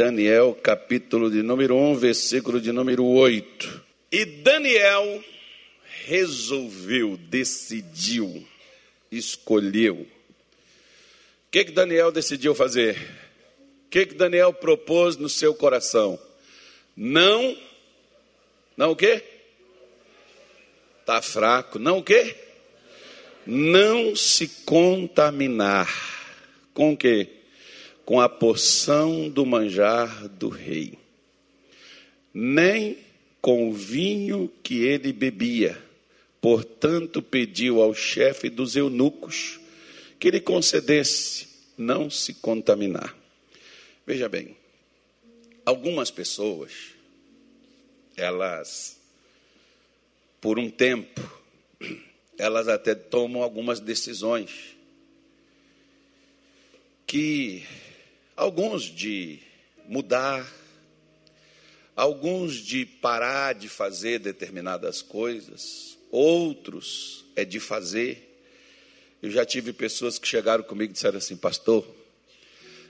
Daniel, capítulo de número 1, versículo de número 8. E Daniel resolveu, decidiu, escolheu. O que, que Daniel decidiu fazer? O que, que Daniel propôs no seu coração? Não, não o quê? Está fraco, não o quê? Não se contaminar. Com o quê? Com a porção do manjar do rei, nem com o vinho que ele bebia. Portanto, pediu ao chefe dos eunucos que lhe concedesse não se contaminar. Veja bem, algumas pessoas, elas, por um tempo, elas até tomam algumas decisões que Alguns de mudar, alguns de parar de fazer determinadas coisas, outros é de fazer. Eu já tive pessoas que chegaram comigo e disseram assim, pastor,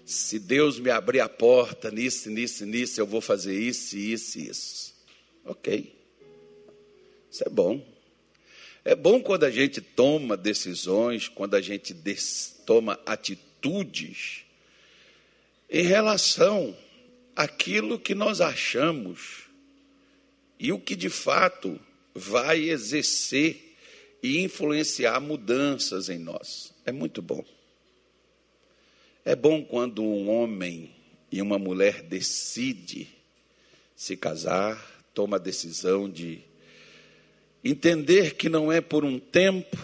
se Deus me abrir a porta nisso, nisso, nisso, eu vou fazer isso, isso, isso. Ok. Isso é bom. É bom quando a gente toma decisões, quando a gente toma atitudes em relação àquilo que nós achamos e o que de fato vai exercer e influenciar mudanças em nós. É muito bom. É bom quando um homem e uma mulher decide se casar, toma a decisão de entender que não é por um tempo,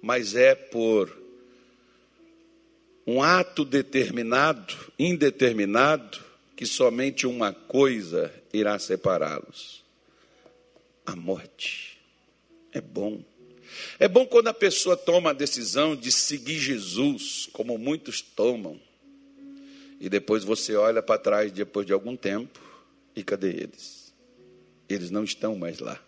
mas é por um ato determinado, indeterminado, que somente uma coisa irá separá-los: a morte. É bom. É bom quando a pessoa toma a decisão de seguir Jesus, como muitos tomam, e depois você olha para trás depois de algum tempo, e cadê eles? Eles não estão mais lá.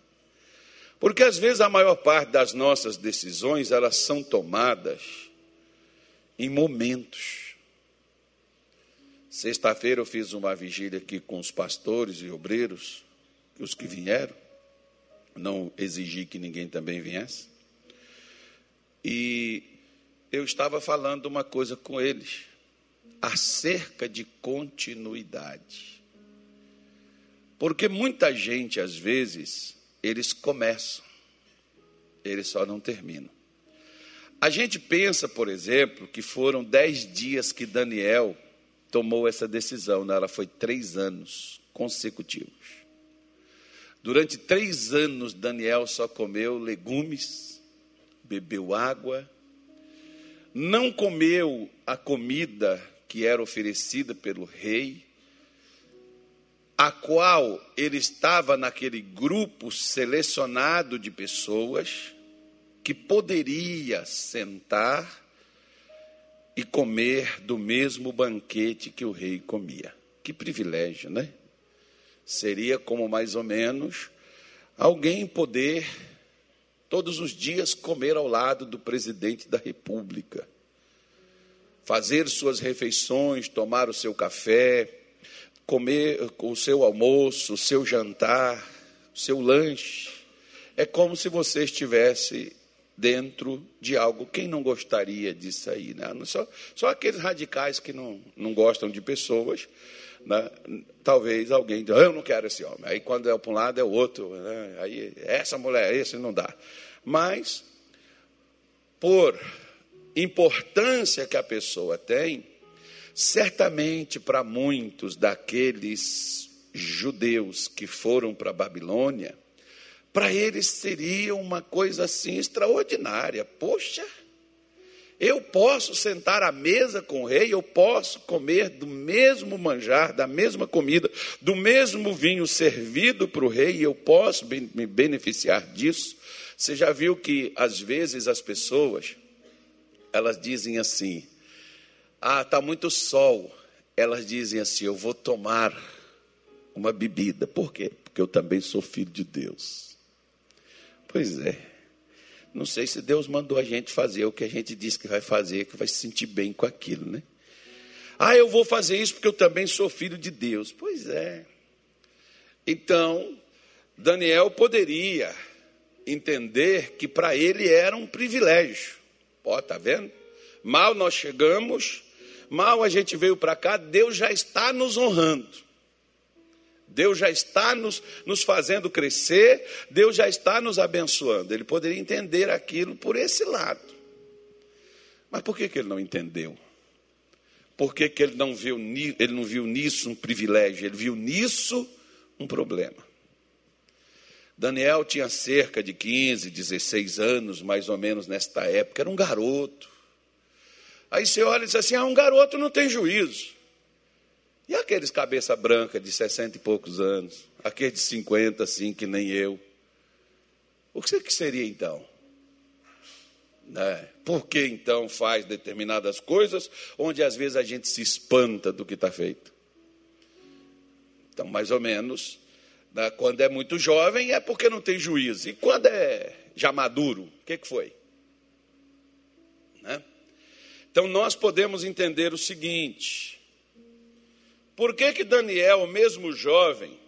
Porque às vezes a maior parte das nossas decisões, elas são tomadas em momentos. Sexta-feira eu fiz uma vigília aqui com os pastores e obreiros, os que vieram. Não exigi que ninguém também viesse. E eu estava falando uma coisa com eles acerca de continuidade. Porque muita gente, às vezes, eles começam, eles só não terminam. A gente pensa, por exemplo, que foram dez dias que Daniel tomou essa decisão, ela foi três anos consecutivos. Durante três anos, Daniel só comeu legumes, bebeu água, não comeu a comida que era oferecida pelo rei, a qual ele estava naquele grupo selecionado de pessoas que poderia sentar e comer do mesmo banquete que o rei comia. Que privilégio, né? Seria como mais ou menos alguém poder todos os dias comer ao lado do presidente da República, fazer suas refeições, tomar o seu café, comer o seu almoço, o seu jantar, o seu lanche. É como se você estivesse dentro de algo. Quem não gostaria disso aí? Né? Só, só aqueles radicais que não, não gostam de pessoas. Né? Talvez alguém diga, eu não quero esse homem. Aí quando é para um lado é o outro. Né? Aí essa mulher, esse não dá. Mas, por importância que a pessoa tem, certamente para muitos daqueles judeus que foram para a Babilônia, para eles seria uma coisa assim extraordinária. Poxa, eu posso sentar à mesa com o rei, eu posso comer do mesmo manjar, da mesma comida, do mesmo vinho servido para o rei, e eu posso me beneficiar disso. Você já viu que às vezes as pessoas elas dizem assim: "Ah, tá muito sol". Elas dizem assim: "Eu vou tomar uma bebida". Por quê? Porque eu também sou filho de Deus. Pois é. Não sei se Deus mandou a gente fazer o que a gente disse que vai fazer, que vai se sentir bem com aquilo, né? Ah, eu vou fazer isso porque eu também sou filho de Deus. Pois é. Então, Daniel poderia entender que para ele era um privilégio. Ó, tá vendo? Mal nós chegamos, mal a gente veio para cá, Deus já está nos honrando. Deus já está nos, nos fazendo crescer, Deus já está nos abençoando. Ele poderia entender aquilo por esse lado. Mas por que, que ele não entendeu? Por que, que ele, não viu, ele não viu nisso um privilégio? Ele viu nisso um problema. Daniel tinha cerca de 15, 16 anos, mais ou menos nesta época, era um garoto. Aí você olha e diz assim: ah, um garoto não tem juízo. Aqueles cabeça branca de 60 e poucos anos, aqueles de 50, assim, que nem eu. O que que seria então? Né? Por que então faz determinadas coisas onde às vezes a gente se espanta do que está feito? Então, mais ou menos, né, quando é muito jovem é porque não tem juízo. E quando é já maduro, o que, que foi? Né? Então nós podemos entender o seguinte: por que, que Daniel, mesmo jovem,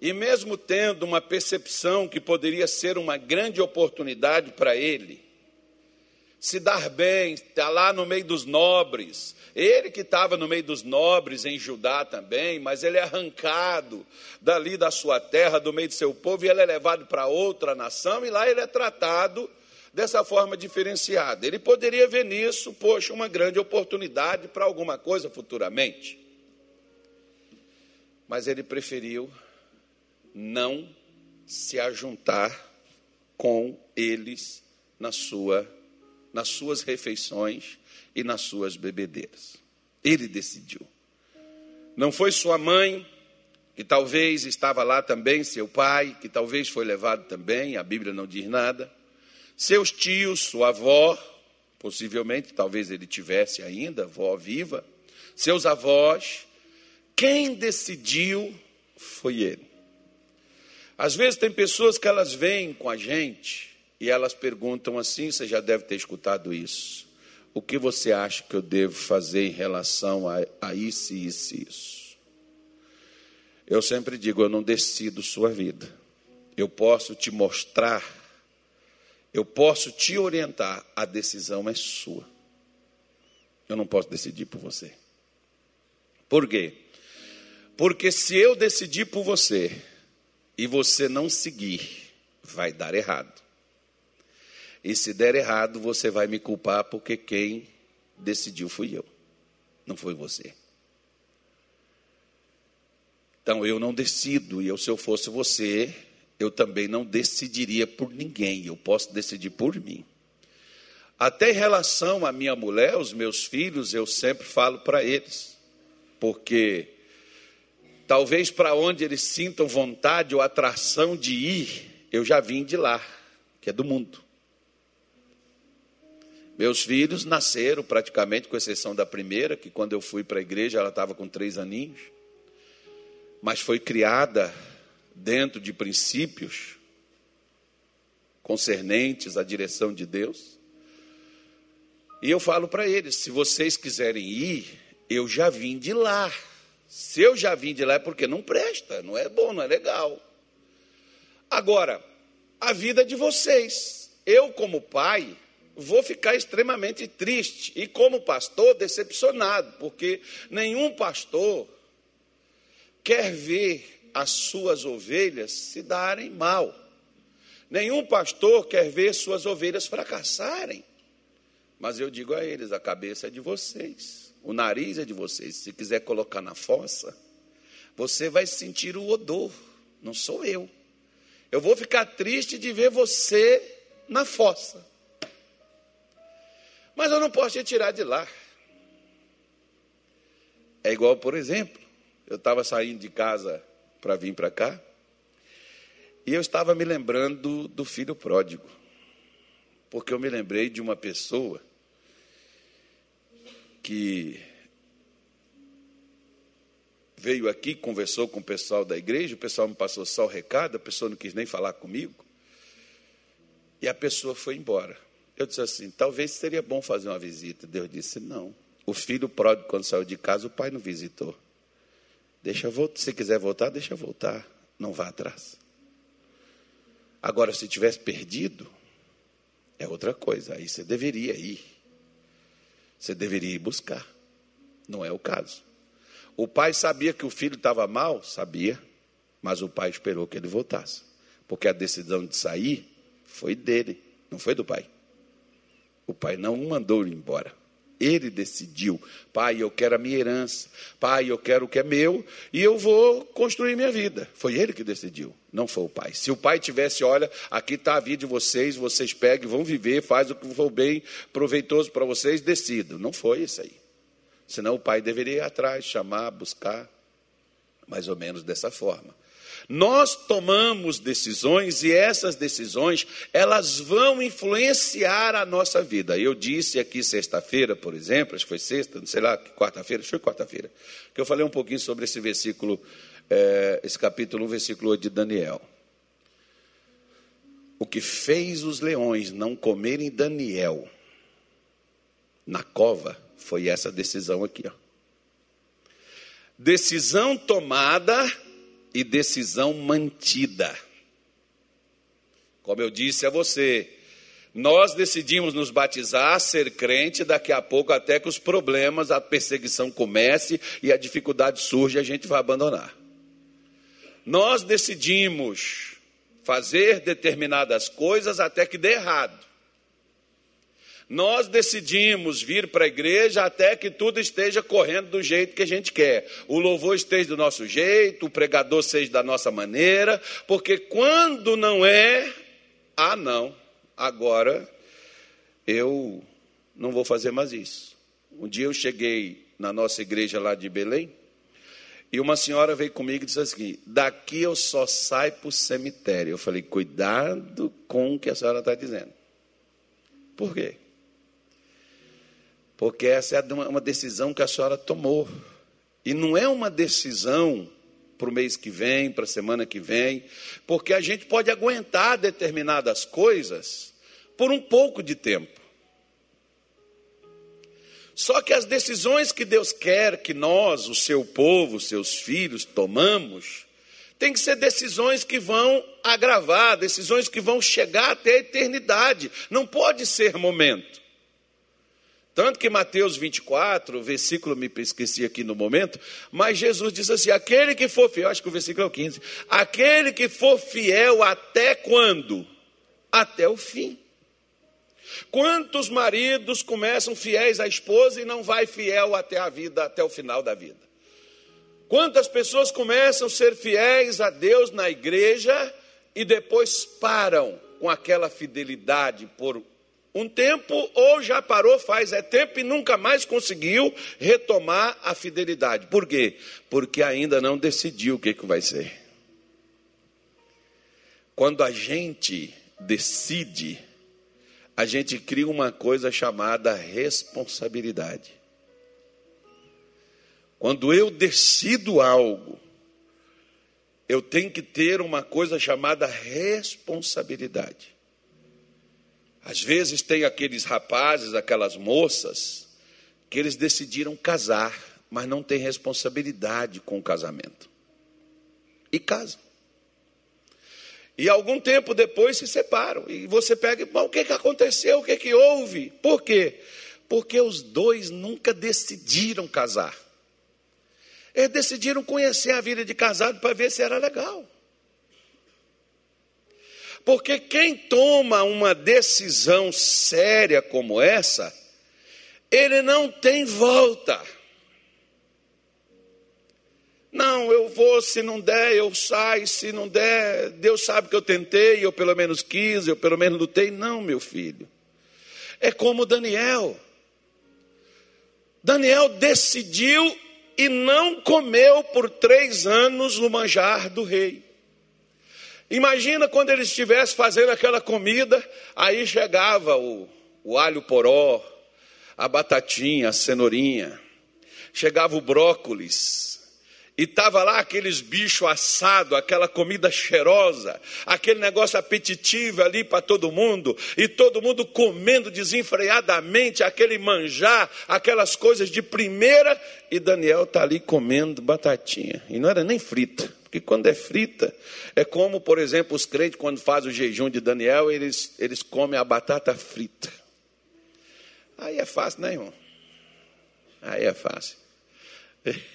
e mesmo tendo uma percepção que poderia ser uma grande oportunidade para ele, se dar bem, estar lá no meio dos nobres. Ele que estava no meio dos nobres em Judá também, mas ele é arrancado dali da sua terra, do meio do seu povo, e ele é levado para outra nação, e lá ele é tratado dessa forma diferenciada. Ele poderia ver nisso, poxa, uma grande oportunidade para alguma coisa futuramente. Mas ele preferiu não se ajuntar com eles na sua nas suas refeições e nas suas bebedeiras. Ele decidiu. Não foi sua mãe, que talvez estava lá também, seu pai, que talvez foi levado também, a Bíblia não diz nada. Seus tios, sua avó, possivelmente, talvez ele tivesse ainda, avó viva. Seus avós. Quem decidiu foi ele. Às vezes tem pessoas que elas vêm com a gente e elas perguntam assim: você já deve ter escutado isso. O que você acha que eu devo fazer em relação a, a isso, isso e isso? Eu sempre digo: eu não decido sua vida. Eu posso te mostrar, eu posso te orientar, a decisão é sua. Eu não posso decidir por você. Por quê? Porque se eu decidir por você e você não seguir, vai dar errado. E se der errado, você vai me culpar porque quem decidiu fui eu, não foi você. Então eu não decido, e eu, se eu fosse você, eu também não decidiria por ninguém, eu posso decidir por mim. Até em relação à minha mulher, os meus filhos, eu sempre falo para eles, porque talvez para onde eles sintam vontade ou atração de ir, eu já vim de lá, que é do mundo. Meus filhos nasceram praticamente, com exceção da primeira, que quando eu fui para a igreja ela estava com três aninhos, mas foi criada dentro de princípios concernentes à direção de Deus. E eu falo para eles: se vocês quiserem ir, eu já vim de lá. Se eu já vim de lá é porque não presta, não é bom, não é legal. Agora, a vida de vocês. Eu, como pai, vou ficar extremamente triste e, como pastor, decepcionado, porque nenhum pastor quer ver as suas ovelhas se darem mal. Nenhum pastor quer ver suas ovelhas fracassarem. Mas eu digo a eles: a cabeça é de vocês, o nariz é de vocês. Se quiser colocar na fossa, você vai sentir o odor, não sou eu. Eu vou ficar triste de ver você na fossa. Mas eu não posso te tirar de lá. É igual, por exemplo, eu estava saindo de casa para vir para cá, e eu estava me lembrando do filho pródigo, porque eu me lembrei de uma pessoa que veio aqui, conversou com o pessoal da igreja, o pessoal me passou só o recado, a pessoa não quis nem falar comigo, e a pessoa foi embora. Eu disse assim: talvez seria bom fazer uma visita. Deus disse: não, O filho pródigo, quando saiu de casa, o pai não visitou. Deixa voltar. Se quiser voltar, deixa voltar. Não vá atrás. Agora, se tivesse perdido, é outra coisa. Aí você deveria ir. Você deveria ir buscar. Não é o caso. O pai sabia que o filho estava mal? Sabia. Mas o pai esperou que ele voltasse. Porque a decisão de sair foi dele, não foi do pai. O pai não mandou ele embora. Ele decidiu, pai, eu quero a minha herança, pai, eu quero o que é meu e eu vou construir minha vida. Foi ele que decidiu, não foi o pai. Se o pai tivesse, olha, aqui está a vida de vocês, vocês pegam, vão viver, faz o que for bem proveitoso para vocês, decidam. Não foi isso aí. Senão o pai deveria ir atrás, chamar, buscar, mais ou menos dessa forma. Nós tomamos decisões e essas decisões, elas vão influenciar a nossa vida. Eu disse aqui sexta-feira, por exemplo, acho que foi sexta, não sei lá, quarta-feira, acho que foi quarta-feira, que eu falei um pouquinho sobre esse versículo, é, esse capítulo 1, versículo 8 de Daniel. O que fez os leões não comerem Daniel na cova foi essa decisão aqui. Ó. Decisão tomada e decisão mantida. Como eu disse a você, nós decidimos nos batizar, ser crente, daqui a pouco, até que os problemas, a perseguição comece e a dificuldade surge, a gente vai abandonar. Nós decidimos fazer determinadas coisas até que dê errado. Nós decidimos vir para a igreja até que tudo esteja correndo do jeito que a gente quer. O louvor esteja do nosso jeito, o pregador seja da nossa maneira, porque quando não é, ah, não, agora eu não vou fazer mais isso. Um dia eu cheguei na nossa igreja lá de Belém e uma senhora veio comigo e disse assim: daqui eu só saio para o cemitério. Eu falei: cuidado com o que a senhora está dizendo. Por quê? porque essa é uma decisão que a senhora tomou. E não é uma decisão para o mês que vem, para a semana que vem, porque a gente pode aguentar determinadas coisas por um pouco de tempo. Só que as decisões que Deus quer que nós, o seu povo, seus filhos, tomamos, tem que ser decisões que vão agravar, decisões que vão chegar até a eternidade. Não pode ser momento. Tanto que Mateus 24, versículo me esqueci aqui no momento, mas Jesus diz assim: aquele que for fiel, acho que o versículo é o 15, aquele que for fiel até quando? Até o fim. Quantos maridos começam fiéis à esposa e não vai fiel até a vida, até o final da vida? Quantas pessoas começam a ser fiéis a Deus na igreja e depois param com aquela fidelidade por um tempo ou já parou faz é tempo e nunca mais conseguiu retomar a fidelidade. Por quê? Porque ainda não decidiu o que, que vai ser. Quando a gente decide, a gente cria uma coisa chamada responsabilidade. Quando eu decido algo, eu tenho que ter uma coisa chamada responsabilidade. Às vezes tem aqueles rapazes, aquelas moças, que eles decidiram casar, mas não têm responsabilidade com o casamento. E casam. E algum tempo depois se separam. E você pega, o que, que aconteceu? O que, que houve? Por quê? Porque os dois nunca decidiram casar. Eles decidiram conhecer a vida de casado para ver se era legal. Porque quem toma uma decisão séria como essa, ele não tem volta. Não, eu vou, se não der, eu saio, se não der, Deus sabe que eu tentei, eu pelo menos quis, eu pelo menos lutei. Não, meu filho. É como Daniel. Daniel decidiu e não comeu por três anos o manjar do rei. Imagina quando ele estivesse fazendo aquela comida, aí chegava o, o alho poró, a batatinha, a cenourinha, chegava o brócolis, E estava lá aqueles bichos assados, aquela comida cheirosa, aquele negócio apetitivo ali para todo mundo, e todo mundo comendo desenfreadamente aquele manjar, aquelas coisas de primeira, e Daniel está ali comendo batatinha. E não era nem frita, porque quando é frita, é como, por exemplo, os crentes, quando fazem o jejum de Daniel, eles, eles comem a batata frita. Aí é fácil, né, irmão? Aí é fácil.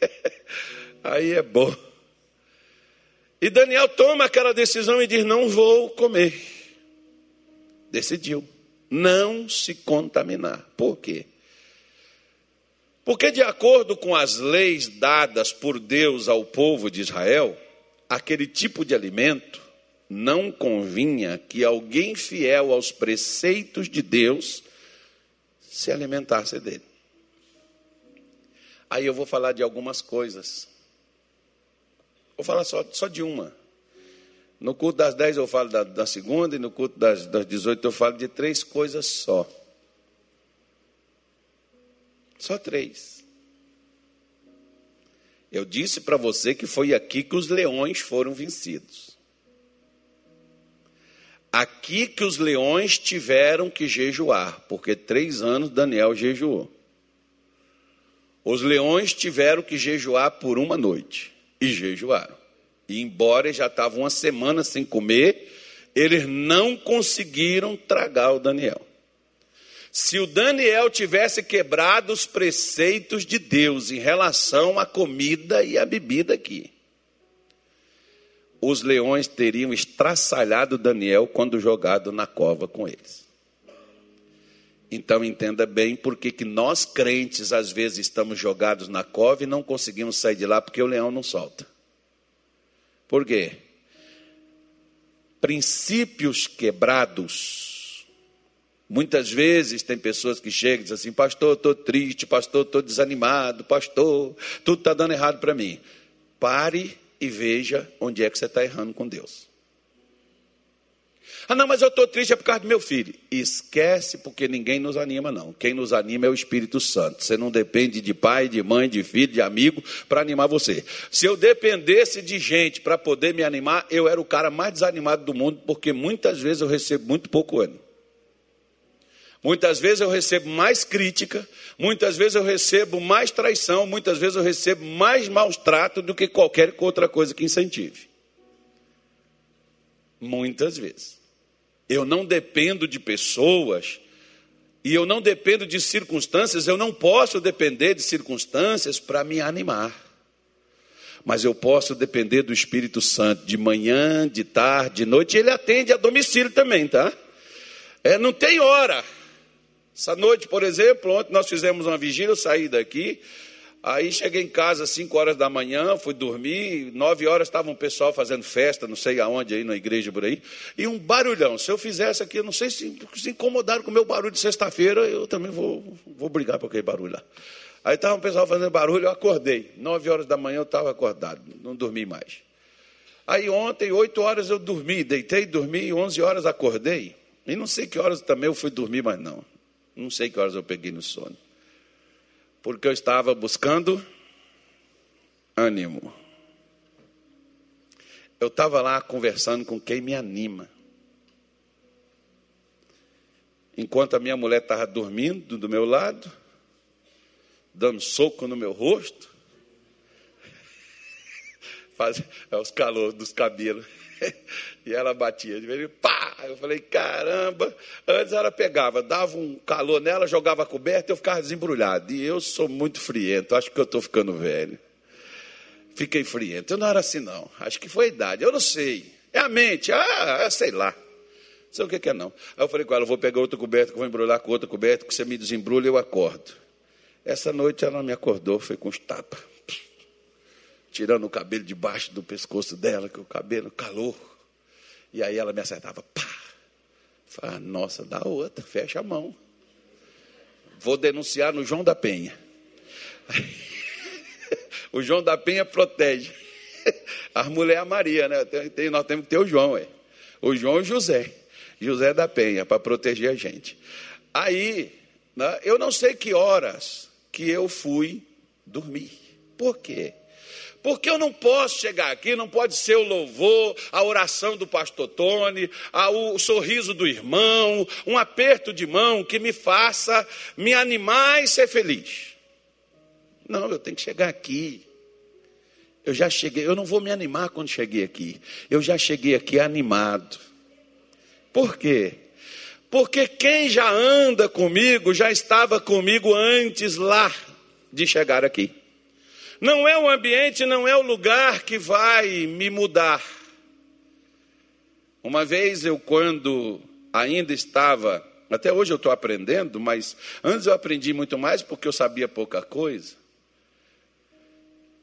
Aí é bom. E Daniel toma aquela decisão e diz: Não vou comer. Decidiu não se contaminar. Por quê? Porque, de acordo com as leis dadas por Deus ao povo de Israel, aquele tipo de alimento não convinha que alguém fiel aos preceitos de Deus se alimentasse dele. Aí eu vou falar de algumas coisas. Vou falar só, só de uma. No culto das 10 eu falo da, da segunda, e no culto das, das 18 eu falo de três coisas só. Só três. Eu disse para você que foi aqui que os leões foram vencidos. Aqui que os leões tiveram que jejuar, porque três anos Daniel jejuou. Os leões tiveram que jejuar por uma noite. E jejuaram. E embora já estavam uma semana sem comer, eles não conseguiram tragar o Daniel. Se o Daniel tivesse quebrado os preceitos de Deus em relação à comida e à bebida aqui, os leões teriam estraçalhado Daniel quando jogado na cova com eles. Então entenda bem porque que nós crentes às vezes estamos jogados na cova e não conseguimos sair de lá porque o leão não solta. Por quê? Princípios quebrados. Muitas vezes tem pessoas que chegam e dizem assim: Pastor, estou triste, pastor, estou desanimado, pastor, tudo está dando errado para mim. Pare e veja onde é que você está errando com Deus. Ah, não, mas eu estou triste é por causa do meu filho. Esquece, porque ninguém nos anima, não. Quem nos anima é o Espírito Santo. Você não depende de pai, de mãe, de filho, de amigo para animar você. Se eu dependesse de gente para poder me animar, eu era o cara mais desanimado do mundo, porque muitas vezes eu recebo muito pouco ânimo. Muitas vezes eu recebo mais crítica, muitas vezes eu recebo mais traição, muitas vezes eu recebo mais maus trato do que qualquer outra coisa que incentive. Muitas vezes. Eu não dependo de pessoas e eu não dependo de circunstâncias, eu não posso depender de circunstâncias para me animar. Mas eu posso depender do Espírito Santo de manhã, de tarde, de noite, ele atende a domicílio também, tá? É, não tem hora. Essa noite, por exemplo, ontem nós fizemos uma vigília, eu saí daqui, Aí cheguei em casa às 5 horas da manhã, fui dormir, 9 horas estava um pessoal fazendo festa, não sei aonde, aí na igreja por aí, e um barulhão. Se eu fizesse aqui, eu não sei se se incomodaram com o meu barulho de sexta-feira, eu também vou, vou brigar por aquele barulho lá. Aí estava um pessoal fazendo barulho, eu acordei. 9 horas da manhã eu estava acordado, não dormi mais. Aí ontem, 8 horas eu dormi, deitei, dormi, 11 horas acordei. E não sei que horas também eu fui dormir, mas não. Não sei que horas eu peguei no sono porque eu estava buscando ânimo. Eu estava lá conversando com quem me anima. Enquanto a minha mulher estava dormindo do meu lado, dando soco no meu rosto, faz, é os calores dos cabelos. e ela batia de vez pá! Eu falei, caramba! Antes ela pegava, dava um calor nela, jogava a coberta e eu ficava desembrulhado. E eu sou muito friento, acho que eu estou ficando velho. Fiquei friento. Eu não era assim, não. Acho que foi a idade. Eu não sei. É a mente. Ah, sei lá. Não sei o que, é, não. Aí eu falei com ela: vou pegar outra coberta, vou embrulhar com outra coberta, que você me desembrulha eu acordo. Essa noite ela me acordou, foi com os tapas tirando o cabelo debaixo do pescoço dela, que o cabelo calor. E aí ela me acertava, pá. Falei, nossa, dá outra, fecha a mão. Vou denunciar no João da Penha. o João da Penha protege. As mulheres a Maria, né? Tem, nós temos que ter o João, é. O João e o José. José da Penha, para proteger a gente. Aí, né, eu não sei que horas que eu fui dormir. Por quê? Porque eu não posso chegar aqui, não pode ser o louvor, a oração do pastor Tony, o sorriso do irmão, um aperto de mão que me faça me animar e ser feliz. Não, eu tenho que chegar aqui. Eu já cheguei, eu não vou me animar quando cheguei aqui. Eu já cheguei aqui animado. Por quê? Porque quem já anda comigo já estava comigo antes lá de chegar aqui. Não é o ambiente, não é o lugar que vai me mudar. Uma vez eu, quando ainda estava, até hoje eu estou aprendendo, mas antes eu aprendi muito mais porque eu sabia pouca coisa.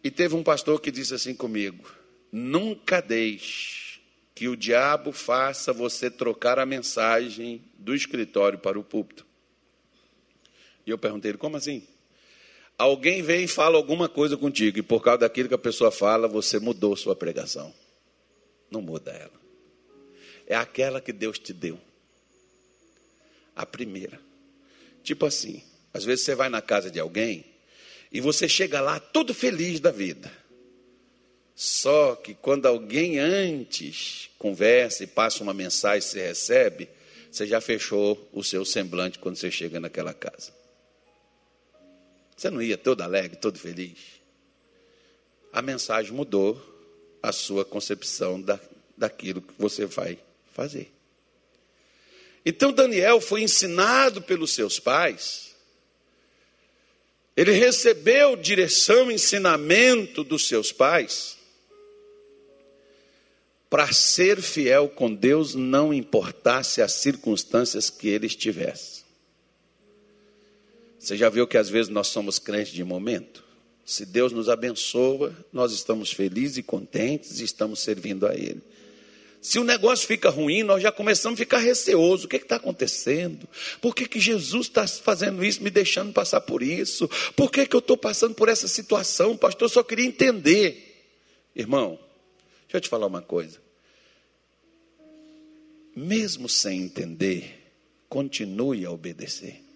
E teve um pastor que disse assim comigo: nunca deixe que o diabo faça você trocar a mensagem do escritório para o púlpito. E eu perguntei ele: como assim? Alguém vem e fala alguma coisa contigo, e por causa daquilo que a pessoa fala, você mudou sua pregação. Não muda ela. É aquela que Deus te deu. A primeira. Tipo assim, às vezes você vai na casa de alguém e você chega lá todo feliz da vida. Só que quando alguém antes conversa e passa uma mensagem, você recebe, você já fechou o seu semblante quando você chega naquela casa. Você não ia todo alegre, todo feliz? A mensagem mudou a sua concepção da, daquilo que você vai fazer. Então Daniel foi ensinado pelos seus pais, ele recebeu direção, ensinamento dos seus pais, para ser fiel com Deus, não importasse as circunstâncias que ele estivesse. Você já viu que às vezes nós somos crentes de momento? Se Deus nos abençoa, nós estamos felizes e contentes e estamos servindo a Ele. Se o negócio fica ruim, nós já começamos a ficar receosos. O que está acontecendo? Por que, que Jesus está fazendo isso, me deixando passar por isso? Por que, que eu estou passando por essa situação? Pastor, eu só queria entender. Irmão, deixa eu te falar uma coisa. Mesmo sem entender, continue a obedecer.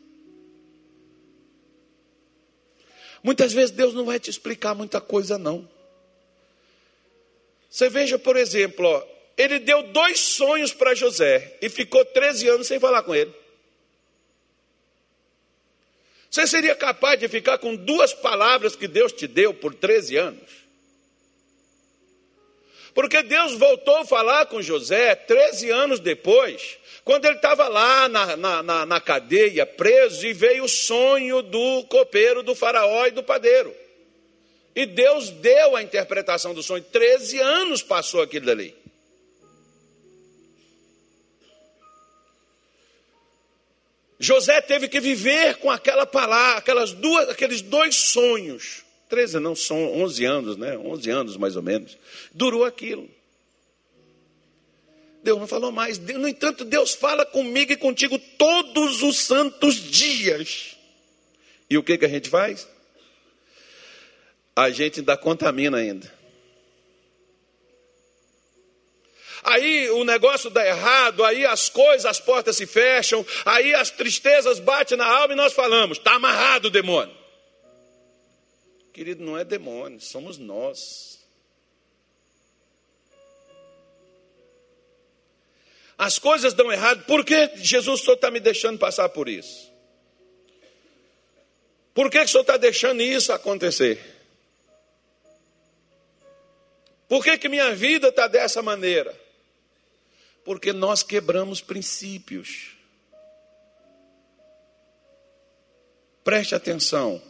Muitas vezes Deus não vai te explicar muita coisa, não. Você veja, por exemplo, ó, ele deu dois sonhos para José e ficou 13 anos sem falar com ele. Você seria capaz de ficar com duas palavras que Deus te deu por 13 anos? Porque Deus voltou a falar com José 13 anos depois, quando ele estava lá na, na, na, na, cadeia, preso, e veio o sonho do copeiro, do faraó e do padeiro. E Deus deu a interpretação do sonho. 13 anos passou aquilo dali. José teve que viver com aquela palavra, aquelas duas, aqueles dois sonhos. 13 não, são 11 anos, né? 11 anos mais ou menos. Durou aquilo. Deus não falou mais. No entanto, Deus fala comigo e contigo todos os santos dias. E o que, que a gente faz? A gente ainda contamina ainda. Aí o negócio dá errado, aí as coisas, as portas se fecham, aí as tristezas batem na alma e nós falamos: está amarrado o demônio. Querido, não é demônio, somos nós. As coisas dão errado, por que Jesus só está me deixando passar por isso? Por que, que o senhor está deixando isso acontecer? Por que, que minha vida está dessa maneira? Porque nós quebramos princípios. Preste atenção.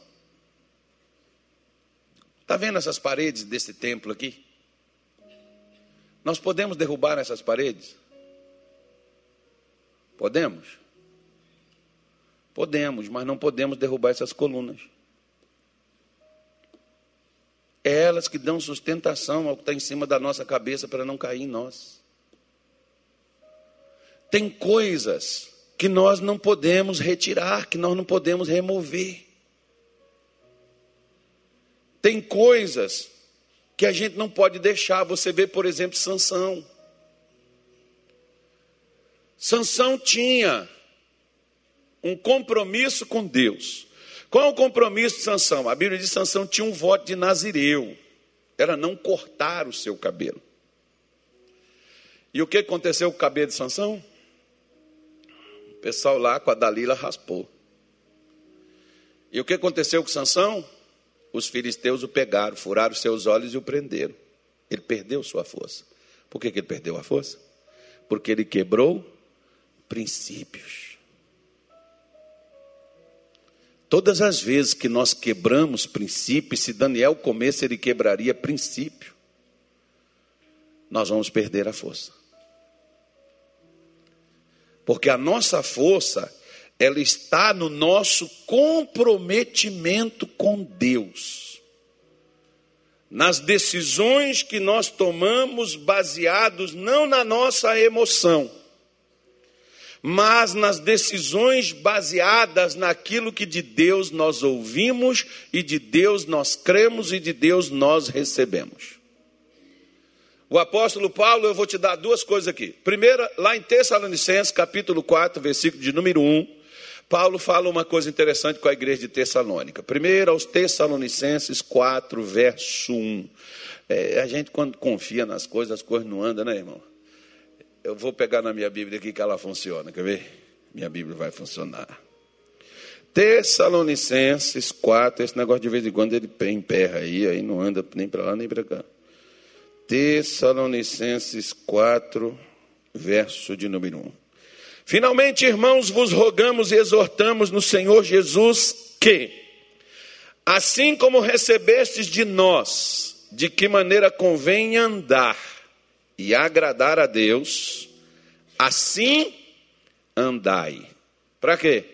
Está vendo essas paredes desse templo aqui? Nós podemos derrubar essas paredes? Podemos? Podemos, mas não podemos derrubar essas colunas. É elas que dão sustentação ao que está em cima da nossa cabeça para não cair em nós. Tem coisas que nós não podemos retirar, que nós não podemos remover. Tem coisas que a gente não pode deixar. Você vê, por exemplo, Sansão. Sansão tinha um compromisso com Deus. Qual é o compromisso de Sansão? A Bíblia diz que Sansão tinha um voto de Nazireu. era não cortar o seu cabelo. E o que aconteceu com o cabelo de Sansão? O pessoal lá com a Dalila raspou. E o que aconteceu com Sansão? Os filisteus o pegaram, furaram seus olhos e o prenderam. Ele perdeu sua força. Por que, que ele perdeu a força? Porque ele quebrou princípios. Todas as vezes que nós quebramos princípios, se Daniel comesse, ele quebraria princípio, nós vamos perder a força. Porque a nossa força, ela está no nosso comprometimento com Deus. Nas decisões que nós tomamos baseados não na nossa emoção, mas nas decisões baseadas naquilo que de Deus nós ouvimos e de Deus nós cremos e de Deus nós recebemos. O apóstolo Paulo, eu vou te dar duas coisas aqui. Primeira, lá em Tessalonicenses, capítulo 4, versículo de número 1, Paulo fala uma coisa interessante com a igreja de Tessalônica. Primeiro, aos Tessalonicenses 4, verso 1. É, a gente, quando confia nas coisas, as coisas não andam, né, irmão? Eu vou pegar na minha Bíblia aqui que ela funciona, quer ver? Minha Bíblia vai funcionar. Tessalonicenses 4, esse negócio de vez em quando ele emperra aí, aí não anda nem para lá nem para cá. Tessalonicenses 4, verso de número 1. Finalmente, irmãos, vos rogamos e exortamos no Senhor Jesus que, assim como recebestes de nós, de que maneira convém andar e agradar a Deus, assim andai. Para quê?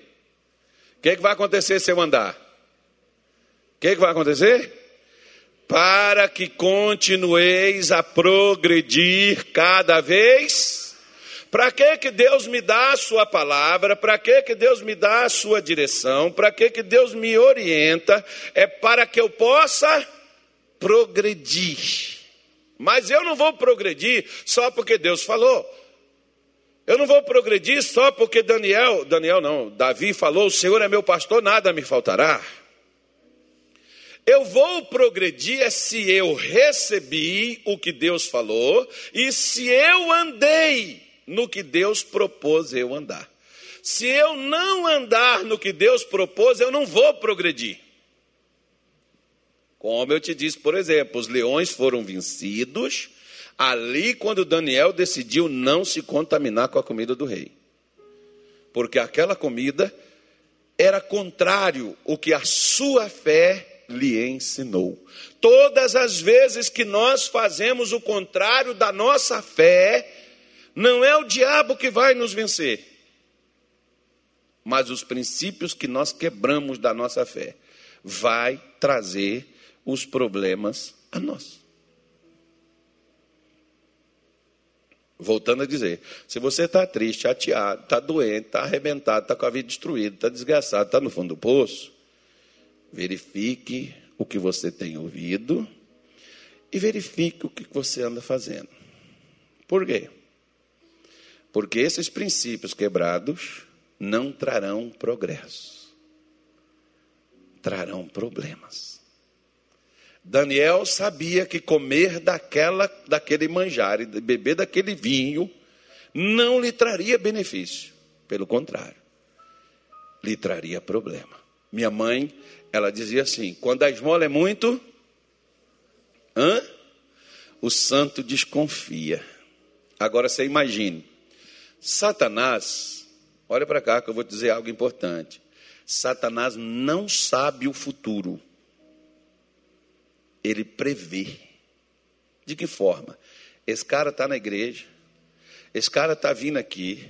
O que, que vai acontecer se eu andar? O que, que vai acontecer? para que continueis a progredir cada vez. Para que que Deus me dá a sua palavra? Para que que Deus me dá a sua direção? Para que que Deus me orienta? É para que eu possa progredir. Mas eu não vou progredir só porque Deus falou. Eu não vou progredir só porque Daniel, Daniel não, Davi falou: "O Senhor é meu pastor, nada me faltará". Eu vou progredir é se eu recebi o que Deus falou e se eu andei no que Deus propôs eu andar. Se eu não andar no que Deus propôs, eu não vou progredir. Como eu te disse, por exemplo, os leões foram vencidos ali quando Daniel decidiu não se contaminar com a comida do rei. Porque aquela comida era contrário ao que a sua fé lhe ensinou. Todas as vezes que nós fazemos o contrário da nossa fé, não é o diabo que vai nos vencer, mas os princípios que nós quebramos da nossa fé vai trazer os problemas a nós. Voltando a dizer, se você está triste, chateado, está doente, está arrebentado, está com a vida destruída, está desgraçado, está no fundo do poço, Verifique o que você tem ouvido e verifique o que você anda fazendo. Por quê? Porque esses princípios quebrados não trarão progresso, trarão problemas. Daniel sabia que comer daquela, daquele manjar e beber daquele vinho não lhe traria benefício, pelo contrário, lhe traria problema. Minha mãe ela dizia assim: quando a esmola é muito, hã? o santo desconfia. Agora você imagine, Satanás, olha para cá que eu vou dizer algo importante. Satanás não sabe o futuro, ele prevê. De que forma? Esse cara está na igreja, esse cara está vindo aqui,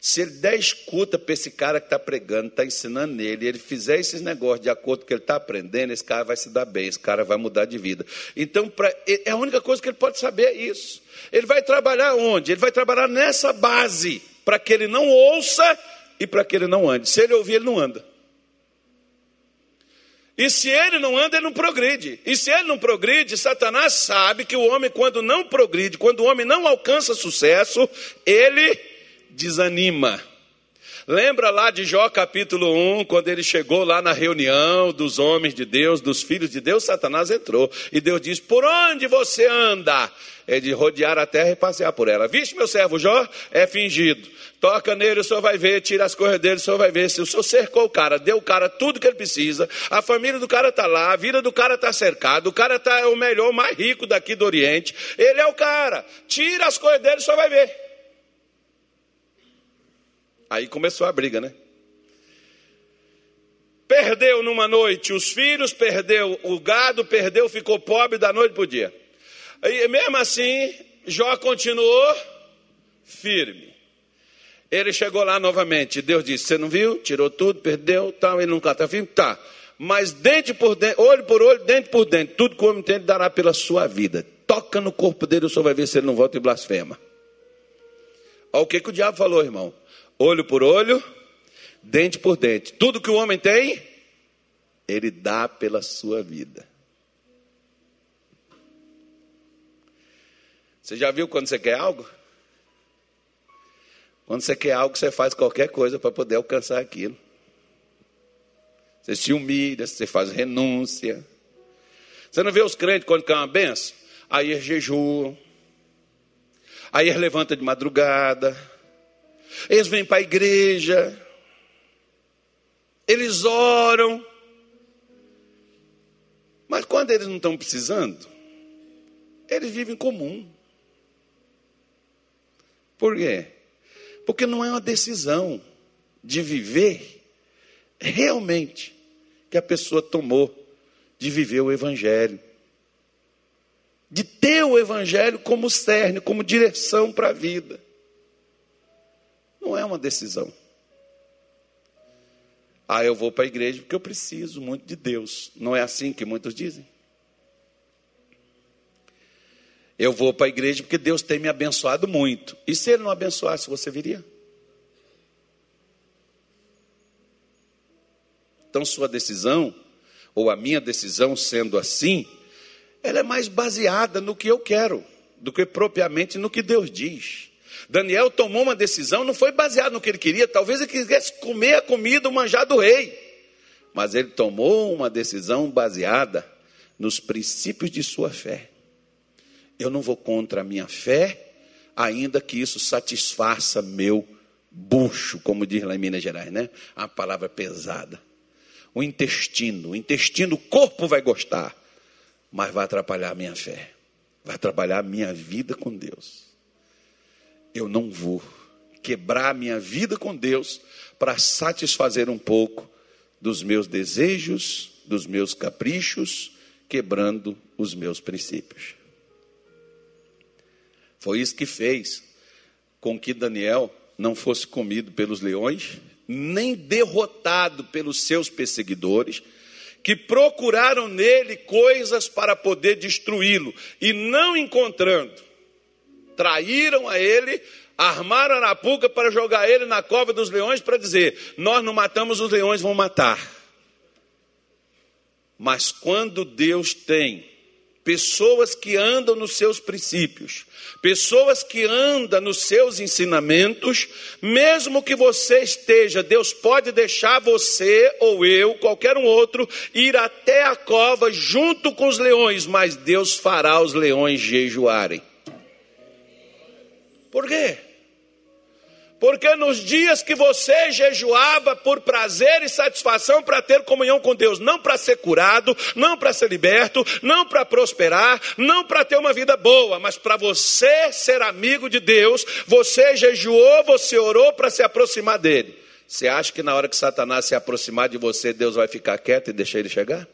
se ele der escuta para esse cara que está pregando, está ensinando nele, e ele fizer esses negócios de acordo com o que ele está aprendendo, esse cara vai se dar bem, esse cara vai mudar de vida. Então, pra, é a única coisa que ele pode saber é isso. Ele vai trabalhar onde? Ele vai trabalhar nessa base, para que ele não ouça e para que ele não ande. Se ele ouvir, ele não anda. E se ele não anda, ele não progride. E se ele não progride, Satanás sabe que o homem, quando não progride, quando o homem não alcança sucesso, ele desanima. Lembra lá de Jó capítulo 1, quando ele chegou lá na reunião dos homens de Deus, dos filhos de Deus, Satanás entrou. E Deus diz: Por onde você anda? É de rodear a terra e passear por ela. Viste, meu servo Jó? É fingido. Toca nele, o senhor vai ver, tira as coisas dele, o senhor vai ver. Se o senhor cercou o cara, deu o cara tudo que ele precisa, a família do cara está lá, a vida do cara está cercada, o cara está o melhor, o mais rico daqui do Oriente. Ele é o cara. Tira as coisas dele, o senhor vai ver. Aí começou a briga, né? Perdeu numa noite os filhos, perdeu o gado, perdeu, ficou pobre da noite para o dia. E mesmo assim, Jó continuou firme. Ele chegou lá novamente. Deus disse: Você não viu? Tirou tudo, perdeu, tal. Ele nunca está firme? Tá. Mas dente por dente, olho por olho, dente por dente, tudo que o homem tem, ele dará pela sua vida. Toca no corpo dele, o senhor vai ver se ele não volta e blasfema. Olha o que, que o diabo falou, irmão olho por olho, dente por dente. Tudo que o homem tem, ele dá pela sua vida. Você já viu quando você quer algo? Quando você quer algo, você faz qualquer coisa para poder alcançar aquilo. Você se humilha, você faz renúncia. Você não vê os crentes quando quer uma benção? Aí eles jejuam. Aí eles levantam de madrugada eles vêm para a igreja, eles oram, mas quando eles não estão precisando, eles vivem comum. Por quê? Porque não é uma decisão de viver realmente que a pessoa tomou de viver o Evangelho. De ter o Evangelho como cerne, como direção para a vida. Não é uma decisão. Ah, eu vou para a igreja porque eu preciso muito de Deus. Não é assim que muitos dizem? Eu vou para a igreja porque Deus tem me abençoado muito. E se Ele não abençoasse, você viria? Então, sua decisão, ou a minha decisão sendo assim, ela é mais baseada no que eu quero, do que propriamente no que Deus diz. Daniel tomou uma decisão, não foi baseado no que ele queria, talvez ele quisesse comer a comida, o manjar do rei. Mas ele tomou uma decisão baseada nos princípios de sua fé. Eu não vou contra a minha fé, ainda que isso satisfaça meu bucho, como diz lá em Minas Gerais, né? A palavra pesada. O intestino, o intestino, o corpo vai gostar, mas vai atrapalhar a minha fé, vai atrapalhar a minha vida com Deus eu não vou quebrar minha vida com Deus para satisfazer um pouco dos meus desejos, dos meus caprichos, quebrando os meus princípios. Foi isso que fez com que Daniel não fosse comido pelos leões, nem derrotado pelos seus perseguidores, que procuraram nele coisas para poder destruí-lo e não encontrando traíram a ele, armaram a arapuca para jogar ele na cova dos leões para dizer: Nós não matamos, os leões vão matar. Mas quando Deus tem pessoas que andam nos seus princípios, pessoas que andam nos seus ensinamentos, mesmo que você esteja, Deus pode deixar você ou eu, qualquer um outro, ir até a cova junto com os leões, mas Deus fará os leões jejuarem. Por quê? Porque nos dias que você jejuava por prazer e satisfação para ter comunhão com Deus, não para ser curado, não para ser liberto, não para prosperar, não para ter uma vida boa, mas para você ser amigo de Deus, você jejuou, você orou para se aproximar dele. Você acha que na hora que Satanás se aproximar de você, Deus vai ficar quieto e deixar ele chegar?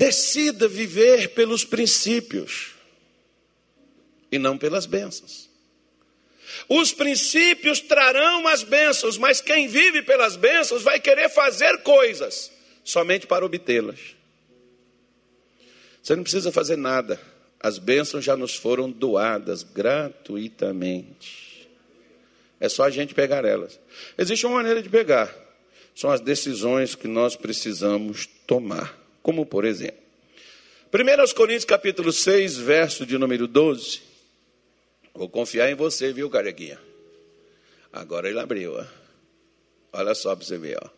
Decida viver pelos princípios e não pelas bênçãos. Os princípios trarão as bênçãos, mas quem vive pelas bênçãos vai querer fazer coisas somente para obtê-las. Você não precisa fazer nada, as bênçãos já nos foram doadas gratuitamente. É só a gente pegar elas. Existe uma maneira de pegar, são as decisões que nós precisamos tomar. Como por exemplo, 1 Coríntios capítulo 6, verso de número 12. Vou confiar em você, viu, carequinha? Agora ele abriu, ó. Olha só para você ver, ó.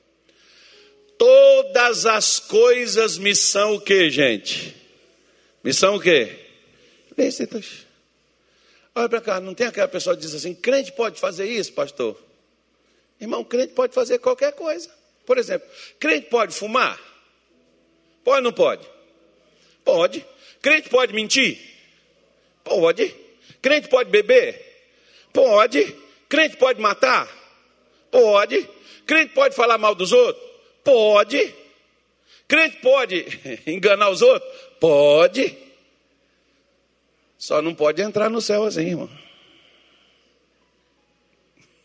Todas as coisas me são o que, gente? Me são o que? Olha para cá, não tem aquela pessoa que diz assim: crente pode fazer isso, pastor? Irmão, crente pode fazer qualquer coisa. Por exemplo, crente pode fumar? Pode ou não pode? Pode. Crente pode mentir? Pode. Crente pode beber? Pode. Crente pode matar? Pode. Crente pode falar mal dos outros? Pode. Crente pode enganar os outros? Pode. Só não pode entrar no céu assim, irmão.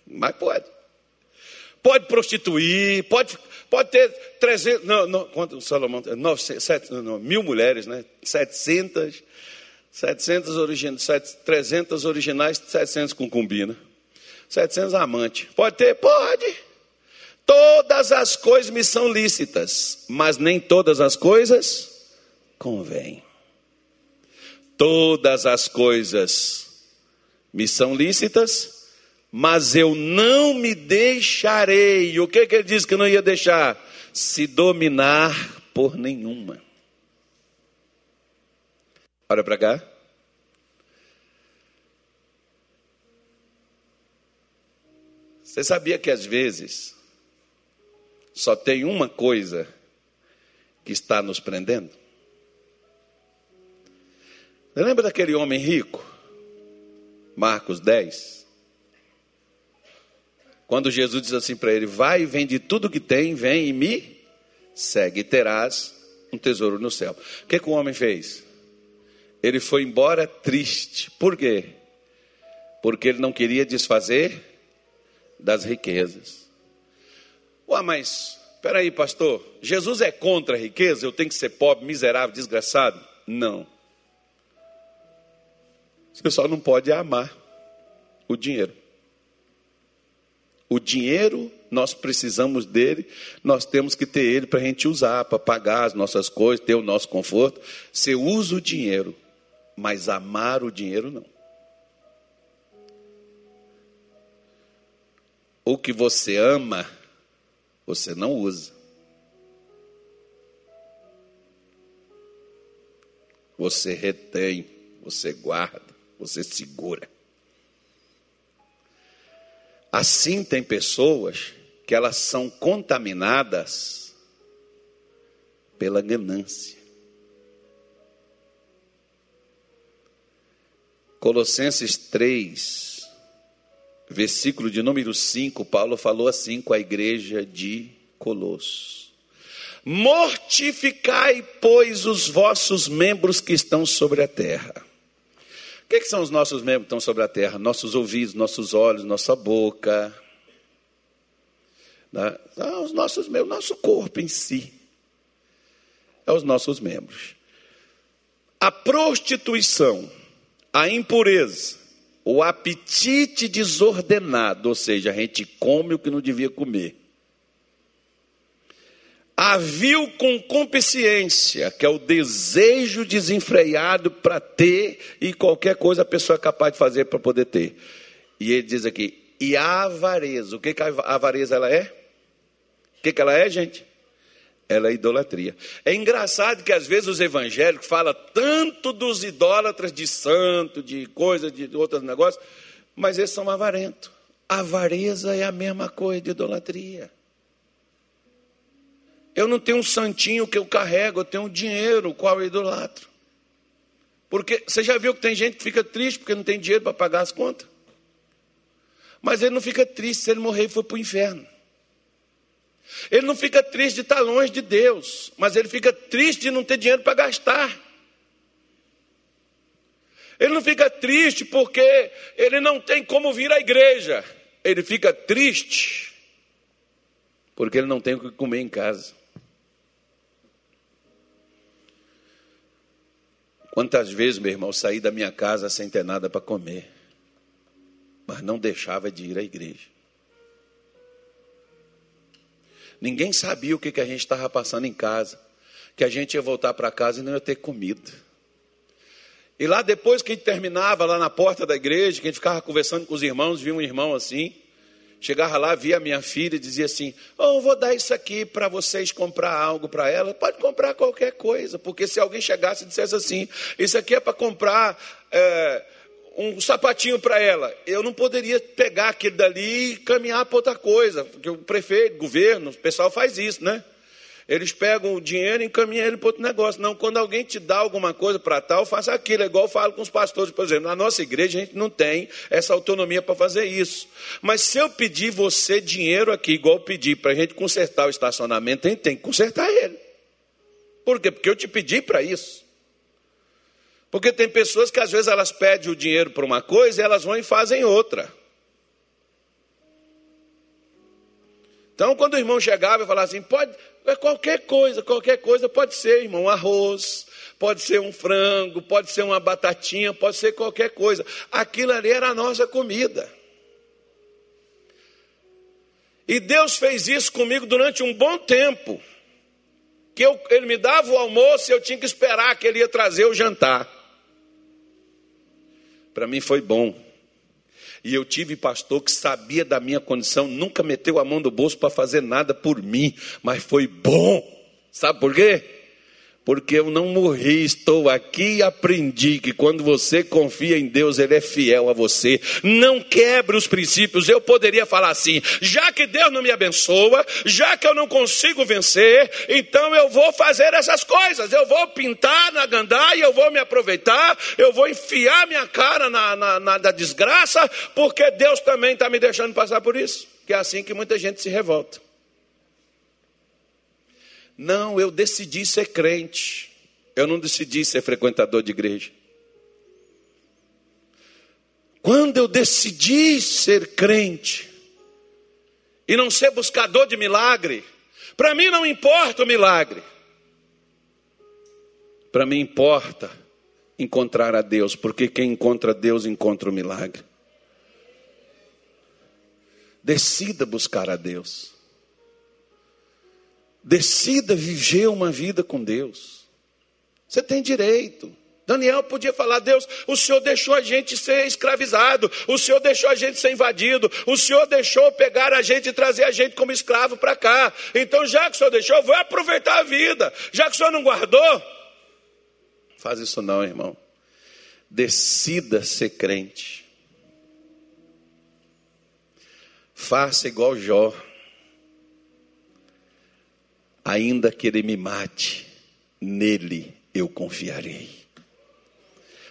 Mas pode. Pode prostituir, pode, pode ter 300, não, não, quanto Salomão, 900, não, mil mulheres, né? 700, 700 originais, 300 originais, 700 concubina. 700 amantes. Pode ter? Pode. Todas as coisas me são lícitas, mas nem todas as coisas convêm. Todas as coisas me são lícitas, mas eu não me deixarei. O que, que ele disse que não ia deixar? Se dominar por nenhuma. Olha para cá. Você sabia que às vezes só tem uma coisa que está nos prendendo? Você lembra daquele homem rico? Marcos 10. Quando Jesus diz assim para ele: Vai vende tudo que tem, vem e me segue, terás um tesouro no céu. O que, que o homem fez? Ele foi embora triste. Por quê? Porque ele não queria desfazer das riquezas. Ué, mas, peraí, pastor, Jesus é contra a riqueza? Eu tenho que ser pobre, miserável, desgraçado? Não. Você só não pode amar o dinheiro. O dinheiro, nós precisamos dele, nós temos que ter ele para a gente usar, para pagar as nossas coisas, ter o nosso conforto. Você usa o dinheiro, mas amar o dinheiro não. O que você ama, você não usa. Você retém, você guarda, você segura. Assim tem pessoas que elas são contaminadas pela ganância. Colossenses 3, versículo de número 5, Paulo falou assim com a igreja de Colosso: Mortificai, pois, os vossos membros que estão sobre a terra. O que, que são os nossos membros que estão sobre a terra? Nossos ouvidos, nossos olhos, nossa boca. Né? Os nossos membros, nosso corpo em si. É os nossos membros. A prostituição, a impureza, o apetite desordenado, ou seja, a gente come o que não devia comer. A vil concupiscência, que é o desejo desenfreado para ter e qualquer coisa a pessoa é capaz de fazer para poder ter. E ele diz aqui, e a avareza, o que, que a avareza ela é? O que, que ela é, gente? ela é idolatria. É engraçado que às vezes os evangélicos falam tanto dos idólatras de santo, de coisas, de outros negócios, mas eles são avarentos. Avareza é a mesma coisa de idolatria. Eu não tenho um santinho que eu carrego, eu tenho um dinheiro, qual eu idolatro. Porque você já viu que tem gente que fica triste porque não tem dinheiro para pagar as contas? Mas ele não fica triste se ele morrer e for para o inferno. Ele não fica triste de estar longe de Deus, mas ele fica triste de não ter dinheiro para gastar. Ele não fica triste porque ele não tem como vir à igreja. Ele fica triste porque ele não tem o que comer em casa. Quantas vezes, meu irmão, saí da minha casa sem ter nada para comer, mas não deixava de ir à igreja. Ninguém sabia o que, que a gente estava passando em casa. Que a gente ia voltar para casa e não ia ter comida. E lá depois que a gente terminava, lá na porta da igreja, que a gente ficava conversando com os irmãos, via um irmão assim, chegava lá, via minha filha e dizia assim: Oh, vou dar isso aqui para vocês comprar algo para ela. Pode comprar qualquer coisa, porque se alguém chegasse e dissesse assim: Isso aqui é para comprar. É, um sapatinho para ela. Eu não poderia pegar aquilo dali e caminhar para outra coisa, porque o prefeito, o governo, o pessoal faz isso, né? Eles pegam o dinheiro e encaminham ele para outro negócio. Não, quando alguém te dá alguma coisa para tal, faça aquilo. É igual eu falo com os pastores, por exemplo. Na nossa igreja a gente não tem essa autonomia para fazer isso. Mas se eu pedir você dinheiro aqui, igual eu pedi para a gente consertar o estacionamento, a gente tem que consertar ele. Por quê? Porque eu te pedi para isso. Porque tem pessoas que às vezes elas pedem o dinheiro para uma coisa e elas vão e fazem outra. Então, quando o irmão chegava e falava assim, pode, é qualquer coisa, qualquer coisa pode ser, irmão, arroz, pode ser um frango, pode ser uma batatinha, pode ser qualquer coisa. Aquilo ali era a nossa comida. E Deus fez isso comigo durante um bom tempo. Que eu, ele me dava o almoço e eu tinha que esperar que ele ia trazer o jantar. Para mim foi bom. E eu tive pastor que sabia da minha condição, nunca meteu a mão no bolso para fazer nada por mim, mas foi bom. Sabe por quê? Porque eu não morri, estou aqui e aprendi que quando você confia em Deus, Ele é fiel a você. Não quebre os princípios. Eu poderia falar assim: já que Deus não me abençoa, já que eu não consigo vencer, então eu vou fazer essas coisas. Eu vou pintar na gandaia, eu vou me aproveitar, eu vou enfiar minha cara na, na, na desgraça, porque Deus também está me deixando passar por isso. Que é assim que muita gente se revolta. Não, eu decidi ser crente. Eu não decidi ser frequentador de igreja. Quando eu decidi ser crente e não ser buscador de milagre, para mim não importa o milagre. Para mim importa encontrar a Deus, porque quem encontra Deus encontra o milagre. Decida buscar a Deus. Decida viver uma vida com Deus. Você tem direito. Daniel podia falar: Deus, o Senhor deixou a gente ser escravizado, o Senhor deixou a gente ser invadido, o Senhor deixou pegar a gente e trazer a gente como escravo para cá. Então, já que o Senhor deixou, vou aproveitar a vida. Já que o Senhor não guardou, faz isso não, irmão. Decida ser crente. Faça igual Jó ainda que ele me mate, nele eu confiarei.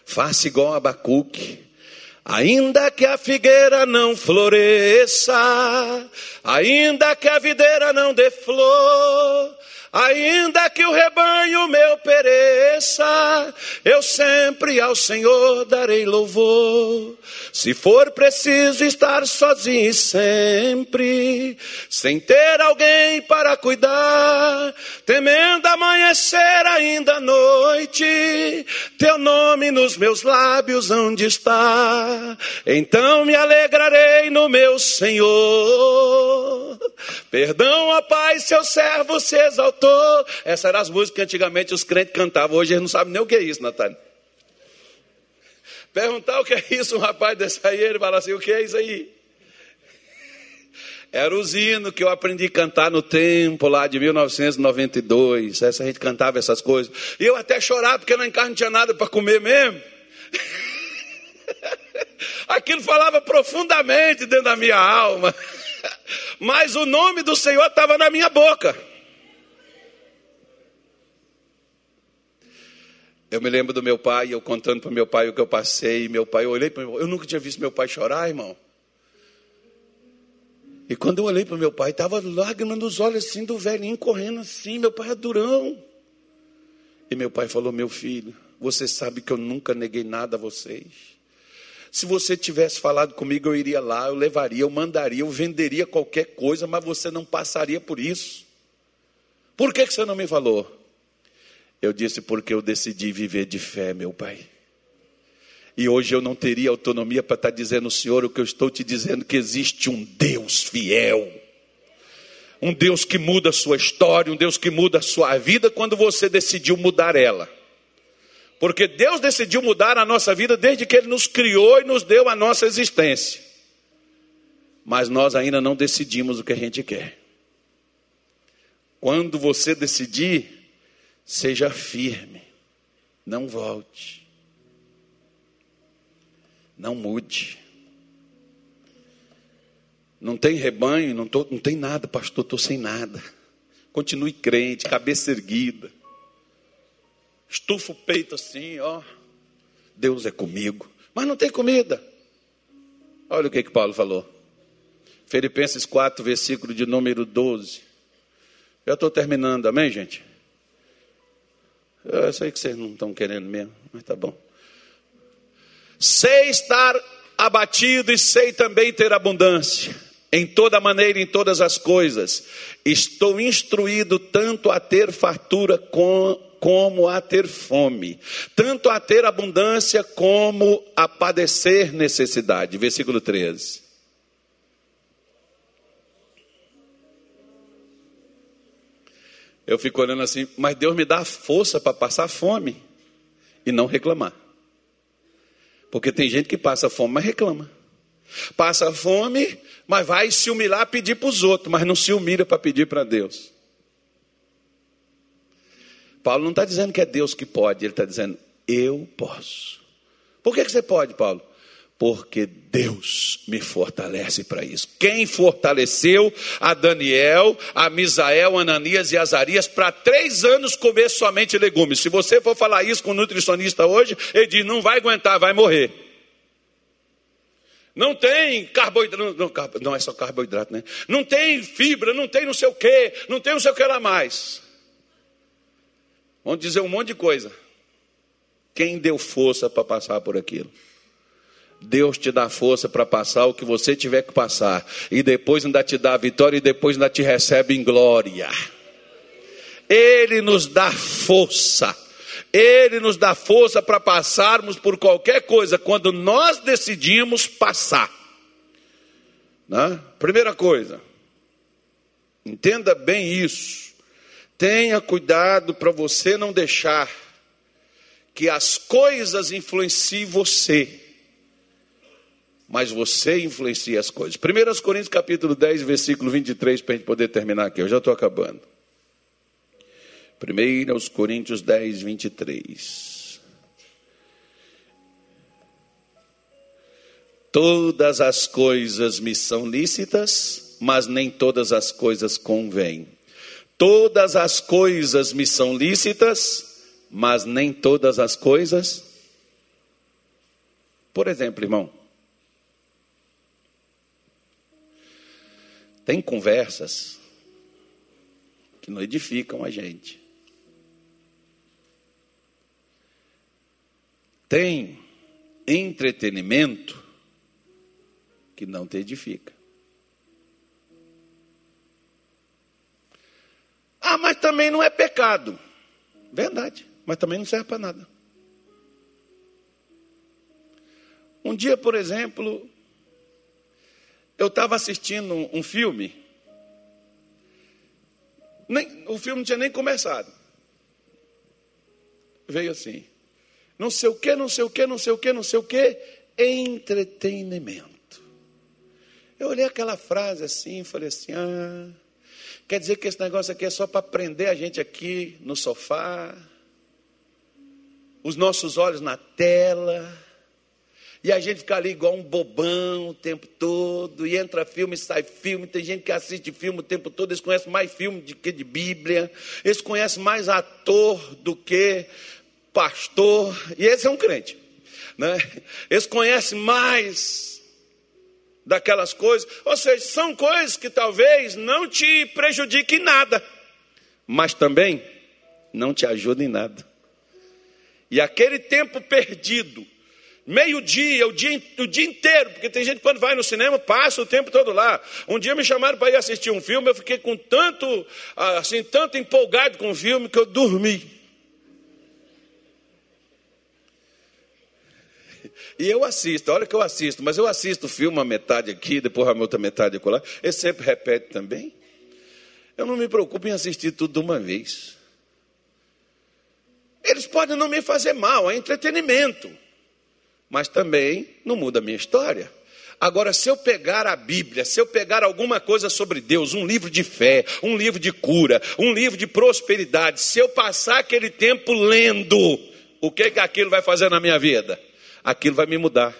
Faça igual Abacuque, ainda que a figueira não floresça, ainda que a videira não dê flor, Ainda que o rebanho meu pereça, eu sempre ao Senhor darei louvor. Se for preciso estar sozinho sempre, sem ter alguém para cuidar, temendo amanhecer ainda à noite, teu nome nos meus lábios onde está? Então me alegrarei no meu Senhor. Perdão, ó Pai, seu servo se exaltou Essas eram as músicas que antigamente os crentes cantavam. Hoje eles não sabem nem o que é isso, Natália. Perguntar o que é isso, um rapaz desse aí, ele fala assim: o que é isso aí? Era o hino que eu aprendi a cantar no tempo lá de 1992. Essa a gente cantava essas coisas. E eu até chorava porque lá em casa não tinha nada para comer mesmo. Aquilo falava profundamente dentro da minha alma. Mas o nome do Senhor estava na minha boca. Eu me lembro do meu pai, eu contando para meu pai o que eu passei, meu pai, eu olhei para meu eu nunca tinha visto meu pai chorar, irmão. E quando eu olhei para meu pai, estava lágrimas nos olhos assim do velhinho correndo assim, meu pai é durão. E meu pai falou: Meu filho, você sabe que eu nunca neguei nada a vocês. Se você tivesse falado comigo, eu iria lá, eu levaria, eu mandaria, eu venderia qualquer coisa, mas você não passaria por isso. Por que, que você não me falou? Eu disse porque eu decidi viver de fé, meu pai. E hoje eu não teria autonomia para estar dizendo, Senhor, o que eu estou te dizendo, que existe um Deus fiel. Um Deus que muda a sua história, um Deus que muda a sua vida quando você decidiu mudar ela. Porque Deus decidiu mudar a nossa vida desde que Ele nos criou e nos deu a nossa existência. Mas nós ainda não decidimos o que a gente quer. Quando você decidir, seja firme, não volte, não mude. Não tem rebanho, não, tô, não tem nada, pastor, estou sem nada. Continue crente, cabeça erguida. Estufa o peito assim, ó. Deus é comigo. Mas não tem comida. Olha o que, que Paulo falou. Filipenses 4, versículo de número 12. Já estou terminando, amém, gente? Eu sei que vocês não estão querendo mesmo, mas tá bom. Sei estar abatido e sei também ter abundância em toda maneira, em todas as coisas. Estou instruído tanto a ter fartura com, como a ter fome, tanto a ter abundância como a padecer necessidade. Versículo 13. Eu fico olhando assim, mas Deus me dá força para passar fome e não reclamar. Porque tem gente que passa fome, mas reclama. Passa fome, mas vai se humilhar pedir para os outros, mas não se humilha para pedir para Deus. Paulo não está dizendo que é Deus que pode, ele está dizendo, eu posso. Por que, que você pode, Paulo? Porque Deus me fortalece para isso. Quem fortaleceu a Daniel, a Misael, Ananias e Azarias para três anos comer somente legumes? Se você for falar isso com um nutricionista hoje, ele diz: não vai aguentar, vai morrer. Não tem carboidrato, não, não, é só carboidrato, né? Não tem fibra, não tem não sei o que, não tem não sei o que lá mais. Vamos dizer um monte de coisa. Quem deu força para passar por aquilo? Deus te dá força para passar o que você tiver que passar. E depois ainda te dá a vitória e depois ainda te recebe em glória. Ele nos dá força ele nos dá força para passarmos por qualquer coisa quando nós decidimos passar. Né? Primeira coisa, entenda bem isso. Tenha cuidado para você não deixar que as coisas influenciem você, mas você influencia as coisas. 1 Coríntios capítulo 10, versículo 23, para a gente poder terminar aqui, eu já estou acabando. 1 aos Coríntios 10, 23. Todas as coisas me são lícitas, mas nem todas as coisas convêm. Todas as coisas me são lícitas, mas nem todas as coisas. Por exemplo, irmão, tem conversas que não edificam a gente. tem entretenimento que não te edifica. Ah, mas também não é pecado. Verdade, mas também não serve para nada. Um dia, por exemplo, eu estava assistindo um filme. Nem, o filme não tinha nem começado. Veio assim não sei o que, não sei o que, não sei o que, não sei o que, entretenimento. Eu olhei aquela frase assim falei assim: ah, quer dizer que esse negócio aqui é só para prender a gente aqui no sofá, os nossos olhos na tela, e a gente fica ali igual um bobão o tempo todo, e entra filme sai filme. Tem gente que assiste filme o tempo todo, eles conhecem mais filme do que de Bíblia, eles conhecem mais ator do que pastor, e esse é um crente. Né? Eles conhecem mais daquelas coisas, ou seja, são coisas que talvez não te prejudiquem nada, mas também não te ajudem em nada. E aquele tempo perdido, meio-dia, o dia, o dia inteiro, porque tem gente que quando vai no cinema passa o tempo todo lá. Um dia me chamaram para ir assistir um filme, eu fiquei com tanto, assim, tanto empolgado com o filme que eu dormi. E eu assisto, olha que eu assisto, mas eu assisto o filme, a metade aqui, depois a outra metade lá. Ele sempre repete também. Eu não me preocupo em assistir tudo de uma vez. Eles podem não me fazer mal, é entretenimento, mas também não muda a minha história. Agora, se eu pegar a Bíblia, se eu pegar alguma coisa sobre Deus, um livro de fé, um livro de cura, um livro de prosperidade, se eu passar aquele tempo lendo, o que que aquilo vai fazer na minha vida? Aquilo vai me mudar.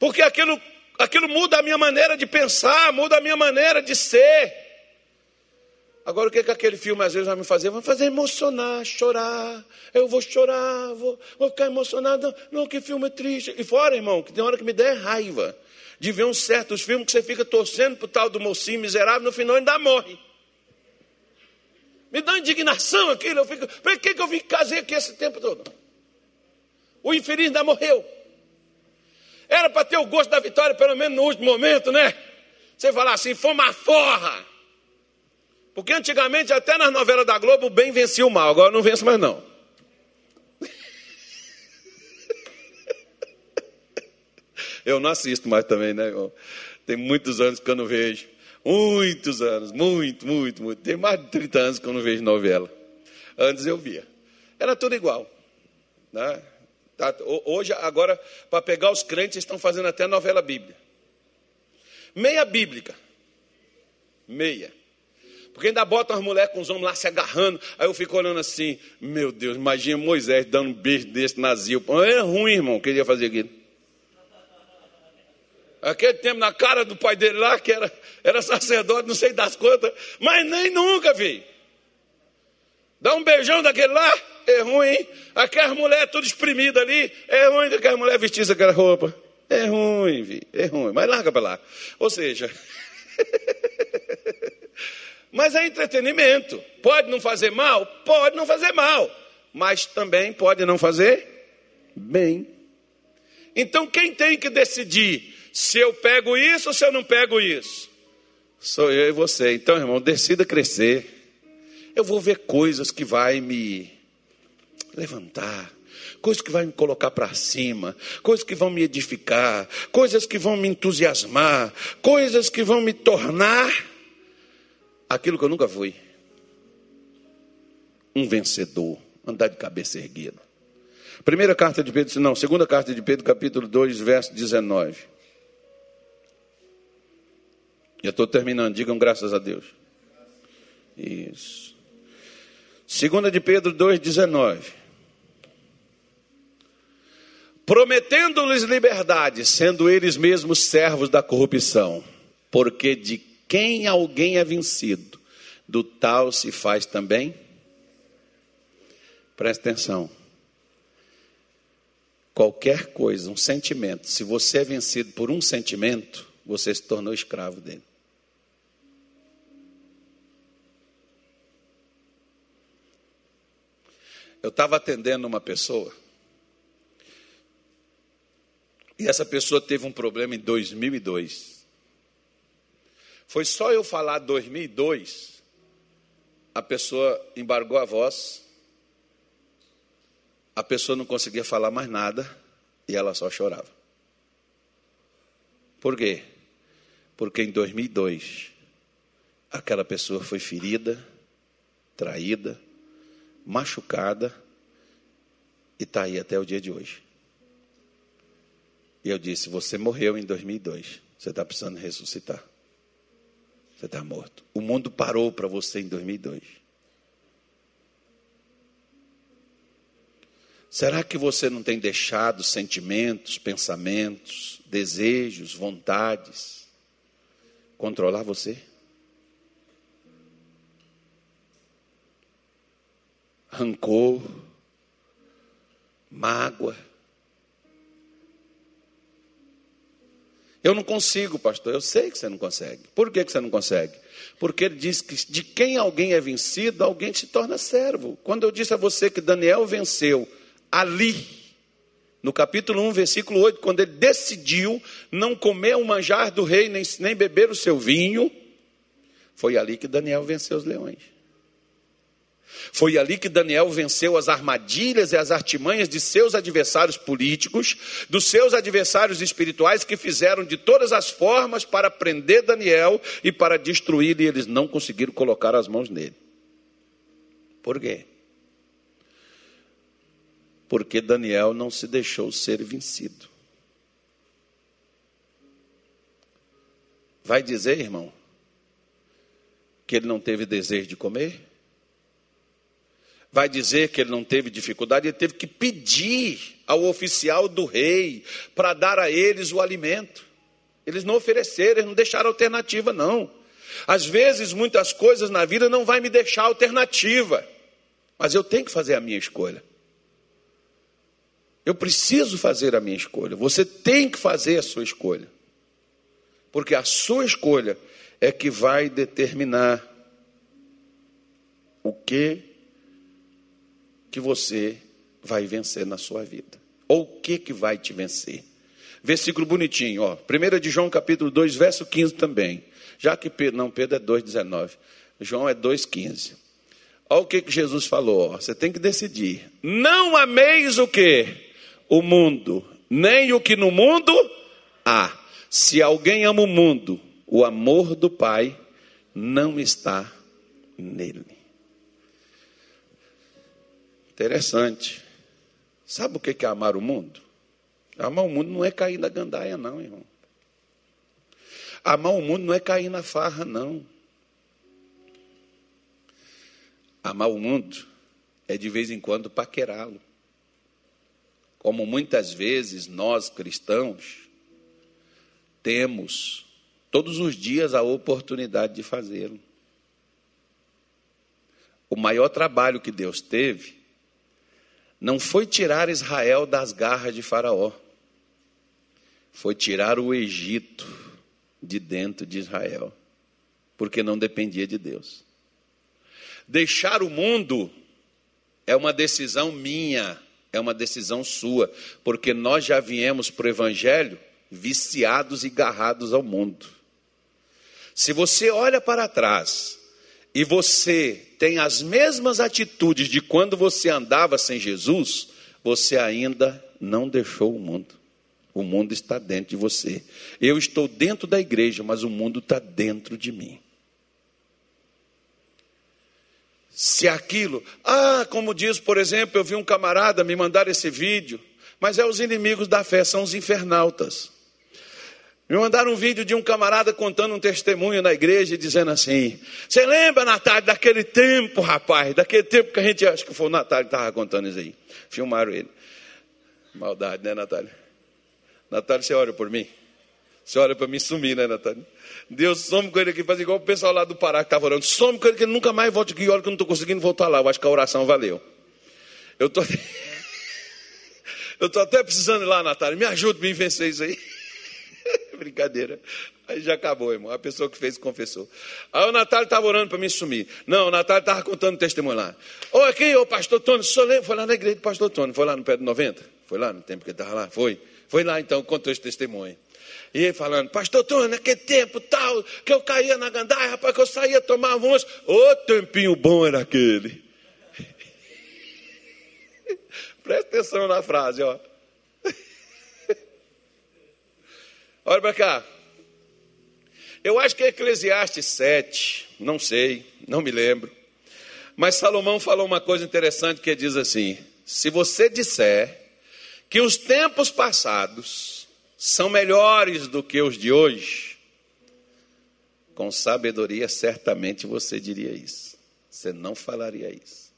Porque aquilo, aquilo muda a minha maneira de pensar, muda a minha maneira de ser. Agora, o que, que aquele filme às vezes vai me fazer? Vai me fazer emocionar, chorar. Eu vou chorar, vou, vou ficar emocionado. Não, que filme triste. E fora, irmão, que tem hora que me der raiva de ver uns certos filmes que você fica torcendo pro tal do mocinho miserável, no final ainda morre. Me dá indignação aquilo. Eu fico, por que, que eu vim casei aqui esse tempo todo? O infeliz ainda morreu. Era para ter o gosto da vitória, pelo menos no último momento, né? Você falar assim, foi uma forra. Porque antigamente, até nas novelas da Globo, o bem vencia o mal, agora não vence mais não. Eu não assisto mais também, né? Tem muitos anos que eu não vejo. Muitos anos, muito, muito, muito. Tem mais de 30 anos que eu não vejo novela. Antes eu via. Era tudo igual. Né? Tá, hoje, agora, para pegar os crentes, estão fazendo até novela bíblica. Meia bíblica. Meia. Porque ainda botam as mulheres com os homens lá se agarrando. Aí eu fico olhando assim, meu Deus, imagina Moisés dando um beijo desse nazio. É ruim, irmão, que ele ia fazer aquilo. Aquele tempo na cara do pai dele lá, que era, era sacerdote, não sei das quantas, mas nem nunca, vi. Dá um beijão daquele lá, é ruim. Aquelas mulheres tudo exprimida ali, é ruim daquela mulher vestir aquela roupa. É ruim, vi, é ruim, mas larga para lá. Ou seja, Mas é entretenimento. Pode não fazer mal? Pode não fazer mal. Mas também pode não fazer bem. Então quem tem que decidir se eu pego isso ou se eu não pego isso? Sou eu e você. Então, irmão, decida crescer. Eu vou ver coisas que vai me levantar, coisas que vai me colocar para cima, coisas que vão me edificar, coisas que vão me entusiasmar, coisas que vão me tornar aquilo que eu nunca fui. Um vencedor, andar de cabeça erguida. Primeira carta de Pedro, não, segunda carta de Pedro, capítulo 2, verso 19. Já estou terminando, digam graças a Deus. Isso. Segunda de Pedro 2,19. Prometendo-lhes liberdade, sendo eles mesmos servos da corrupção, porque de quem alguém é vencido, do tal se faz também. Presta atenção. Qualquer coisa, um sentimento, se você é vencido por um sentimento, você se tornou escravo dele. Eu estava atendendo uma pessoa, e essa pessoa teve um problema em 2002. Foi só eu falar 2002, a pessoa embargou a voz, a pessoa não conseguia falar mais nada e ela só chorava. Por quê? Porque em 2002, aquela pessoa foi ferida, traída, machucada e está aí até o dia de hoje. E eu disse: Você morreu em 2002, você está precisando ressuscitar. Você está morto. O mundo parou para você em 2002. Será que você não tem deixado sentimentos, pensamentos, desejos, vontades controlar você? Rancor, mágoa Eu não consigo, pastor. Eu sei que você não consegue. Por que, que você não consegue? Porque ele diz que de quem alguém é vencido, alguém se torna servo. Quando eu disse a você que Daniel venceu ali, no capítulo 1, versículo 8, quando ele decidiu não comer o manjar do rei, nem, nem beber o seu vinho, foi ali que Daniel venceu os leões. Foi ali que Daniel venceu as armadilhas e as artimanhas de seus adversários políticos, dos seus adversários espirituais que fizeram de todas as formas para prender Daniel e para destruir, e eles não conseguiram colocar as mãos nele. Por quê? Porque Daniel não se deixou ser vencido. Vai dizer, irmão, que ele não teve desejo de comer? Vai dizer que ele não teve dificuldade? Ele teve que pedir ao oficial do rei para dar a eles o alimento. Eles não ofereceram, eles não deixaram alternativa, não. Às vezes, muitas coisas na vida não vai me deixar alternativa, mas eu tenho que fazer a minha escolha. Eu preciso fazer a minha escolha. Você tem que fazer a sua escolha. Porque a sua escolha é que vai determinar o que que você vai vencer na sua vida. Ou o que que vai te vencer. Versículo bonitinho, ó. 1 de João capítulo 2, verso 15 também. Já que Pedro, não, Pedro é 2,19. João é 2,15. Olha o que, que Jesus falou, ó. Você tem que decidir. Não ameis o que? O mundo, nem o que no mundo há. Se alguém ama o mundo, o amor do Pai não está nele. Interessante. Sabe o que é amar o mundo? Amar o mundo não é cair na gandaia, não, irmão. Amar o mundo não é cair na farra, não. Amar o mundo é de vez em quando paquerá-lo. Como muitas vezes nós cristãos temos todos os dias a oportunidade de fazê-lo. O maior trabalho que Deus teve não foi tirar Israel das garras de Faraó, foi tirar o Egito de dentro de Israel, porque não dependia de Deus. Deixar o mundo é uma decisão minha, é uma decisão sua, porque nós já viemos para o Evangelho viciados e garrados ao mundo. Se você olha para trás e você tem as mesmas atitudes de quando você andava sem Jesus, você ainda não deixou o mundo. O mundo está dentro de você. Eu estou dentro da igreja, mas o mundo está dentro de mim. Se aquilo, ah, como diz, por exemplo, eu vi um camarada me mandar esse vídeo, mas é os inimigos da fé, são os infernautas. Me mandaram um vídeo de um camarada contando um testemunho na igreja, dizendo assim: Você lembra, Natália, daquele tempo, rapaz? Daquele tempo que a gente, acho que foi o Natália que estava contando isso aí. Filmaram ele. Maldade, né, Natália? Natália, você ora por mim? Você ora para mim sumir, né, Natália? Deus, some com ele aqui, faz igual o pessoal lá do Pará que estava orando. Some com ele que ele nunca mais volte aqui. Olha que eu não estou conseguindo voltar lá. Eu acho que a oração valeu. Eu tô... estou até precisando ir lá, Natália. Me ajude a me vencer isso aí. Brincadeira. Aí já acabou, irmão. A pessoa que fez confessou. Aí o Natália estava orando para me sumir. Não, o Natália estava contando testemunho lá. Ô, aqui, ô pastor Tony? Foi lá na igreja do pastor Tony. Foi lá no pé de 90? Foi lá no tempo que ele estava lá? Foi. Foi lá então, contou esse testemunho. E ele falando, pastor Tony, naquele tempo tal, que eu caía na gandaia, rapaz, que eu saía tomar uns. Ô, tempinho bom era aquele. Presta atenção na frase, ó. Olha para cá. Eu acho que é Eclesiastes 7, não sei, não me lembro. Mas Salomão falou uma coisa interessante que diz assim: se você disser que os tempos passados são melhores do que os de hoje, com sabedoria certamente você diria isso. Você não falaria isso.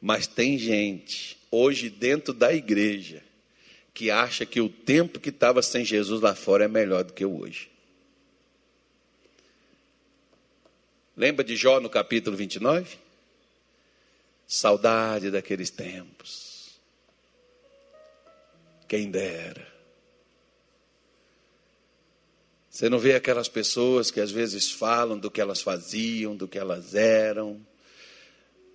Mas tem gente hoje dentro da igreja que acha que o tempo que estava sem Jesus lá fora é melhor do que o hoje. Lembra de Jó no capítulo 29? Saudade daqueles tempos. Quem dera. Você não vê aquelas pessoas que às vezes falam do que elas faziam, do que elas eram.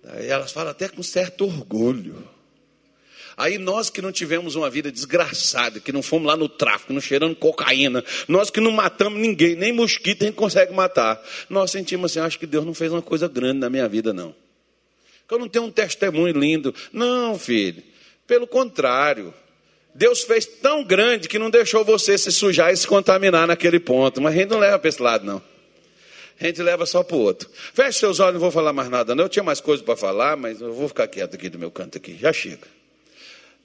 Elas falam até com certo orgulho. Aí nós que não tivemos uma vida desgraçada, que não fomos lá no tráfico, não cheirando cocaína, nós que não matamos ninguém, nem mosquito a gente consegue matar, nós sentimos assim, acho que Deus não fez uma coisa grande na minha vida, não. Que eu não tenho um testemunho lindo. Não, filho. Pelo contrário. Deus fez tão grande que não deixou você se sujar e se contaminar naquele ponto. Mas a gente não leva para esse lado, não. A gente leva só para o outro. Feche seus olhos, não vou falar mais nada, não. Eu tinha mais coisa para falar, mas eu vou ficar quieto aqui do meu canto aqui. Já chega.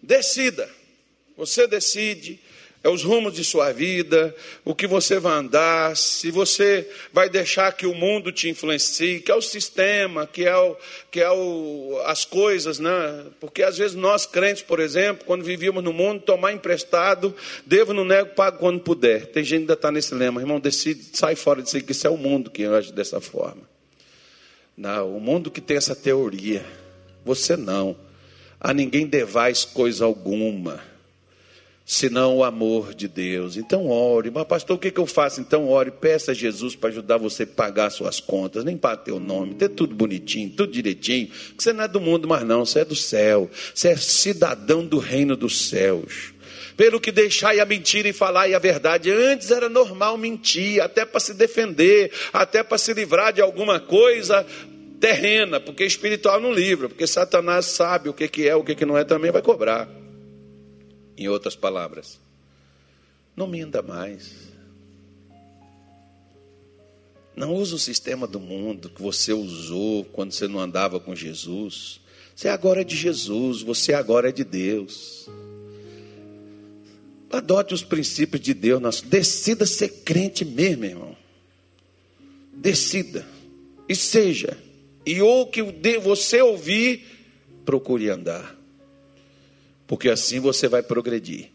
Decida. Você decide é os rumos de sua vida, o que você vai andar, se você vai deixar que o mundo te influencie, que é o sistema, que é, o, que é o, as coisas, né? Porque às vezes nós crentes, por exemplo, quando vivíamos no mundo, tomar emprestado, devo, não nego, pago quando puder. Tem gente que ainda está nesse lema, irmão, decide, sai fora disso aí, que isso é o mundo que age dessa forma. Não, o mundo que tem essa teoria, você não. A ninguém devais coisa alguma senão o amor de Deus. Então ore. Mas, pastor, o que, eu faço? Então ore, peça a Jesus para ajudar você a pagar suas contas, nem para ter o nome, ter tudo bonitinho, tudo direitinho. Porque você não é do mundo, mas não, você é do céu. Você é cidadão do reino dos céus. Pelo que deixai a mentira e falar a verdade. Antes era normal mentir, até para se defender, até para se livrar de alguma coisa terrena, porque espiritual não livra, porque Satanás sabe o que, que é, o que, que não é, também vai cobrar. Em outras palavras, não minta mais. Não use o sistema do mundo que você usou quando você não andava com Jesus. Você agora é de Jesus, você agora é de Deus. Adote os princípios de Deus. Decida ser crente mesmo, irmão. Decida. E seja. E o que você ouvir, procure andar porque assim você vai progredir.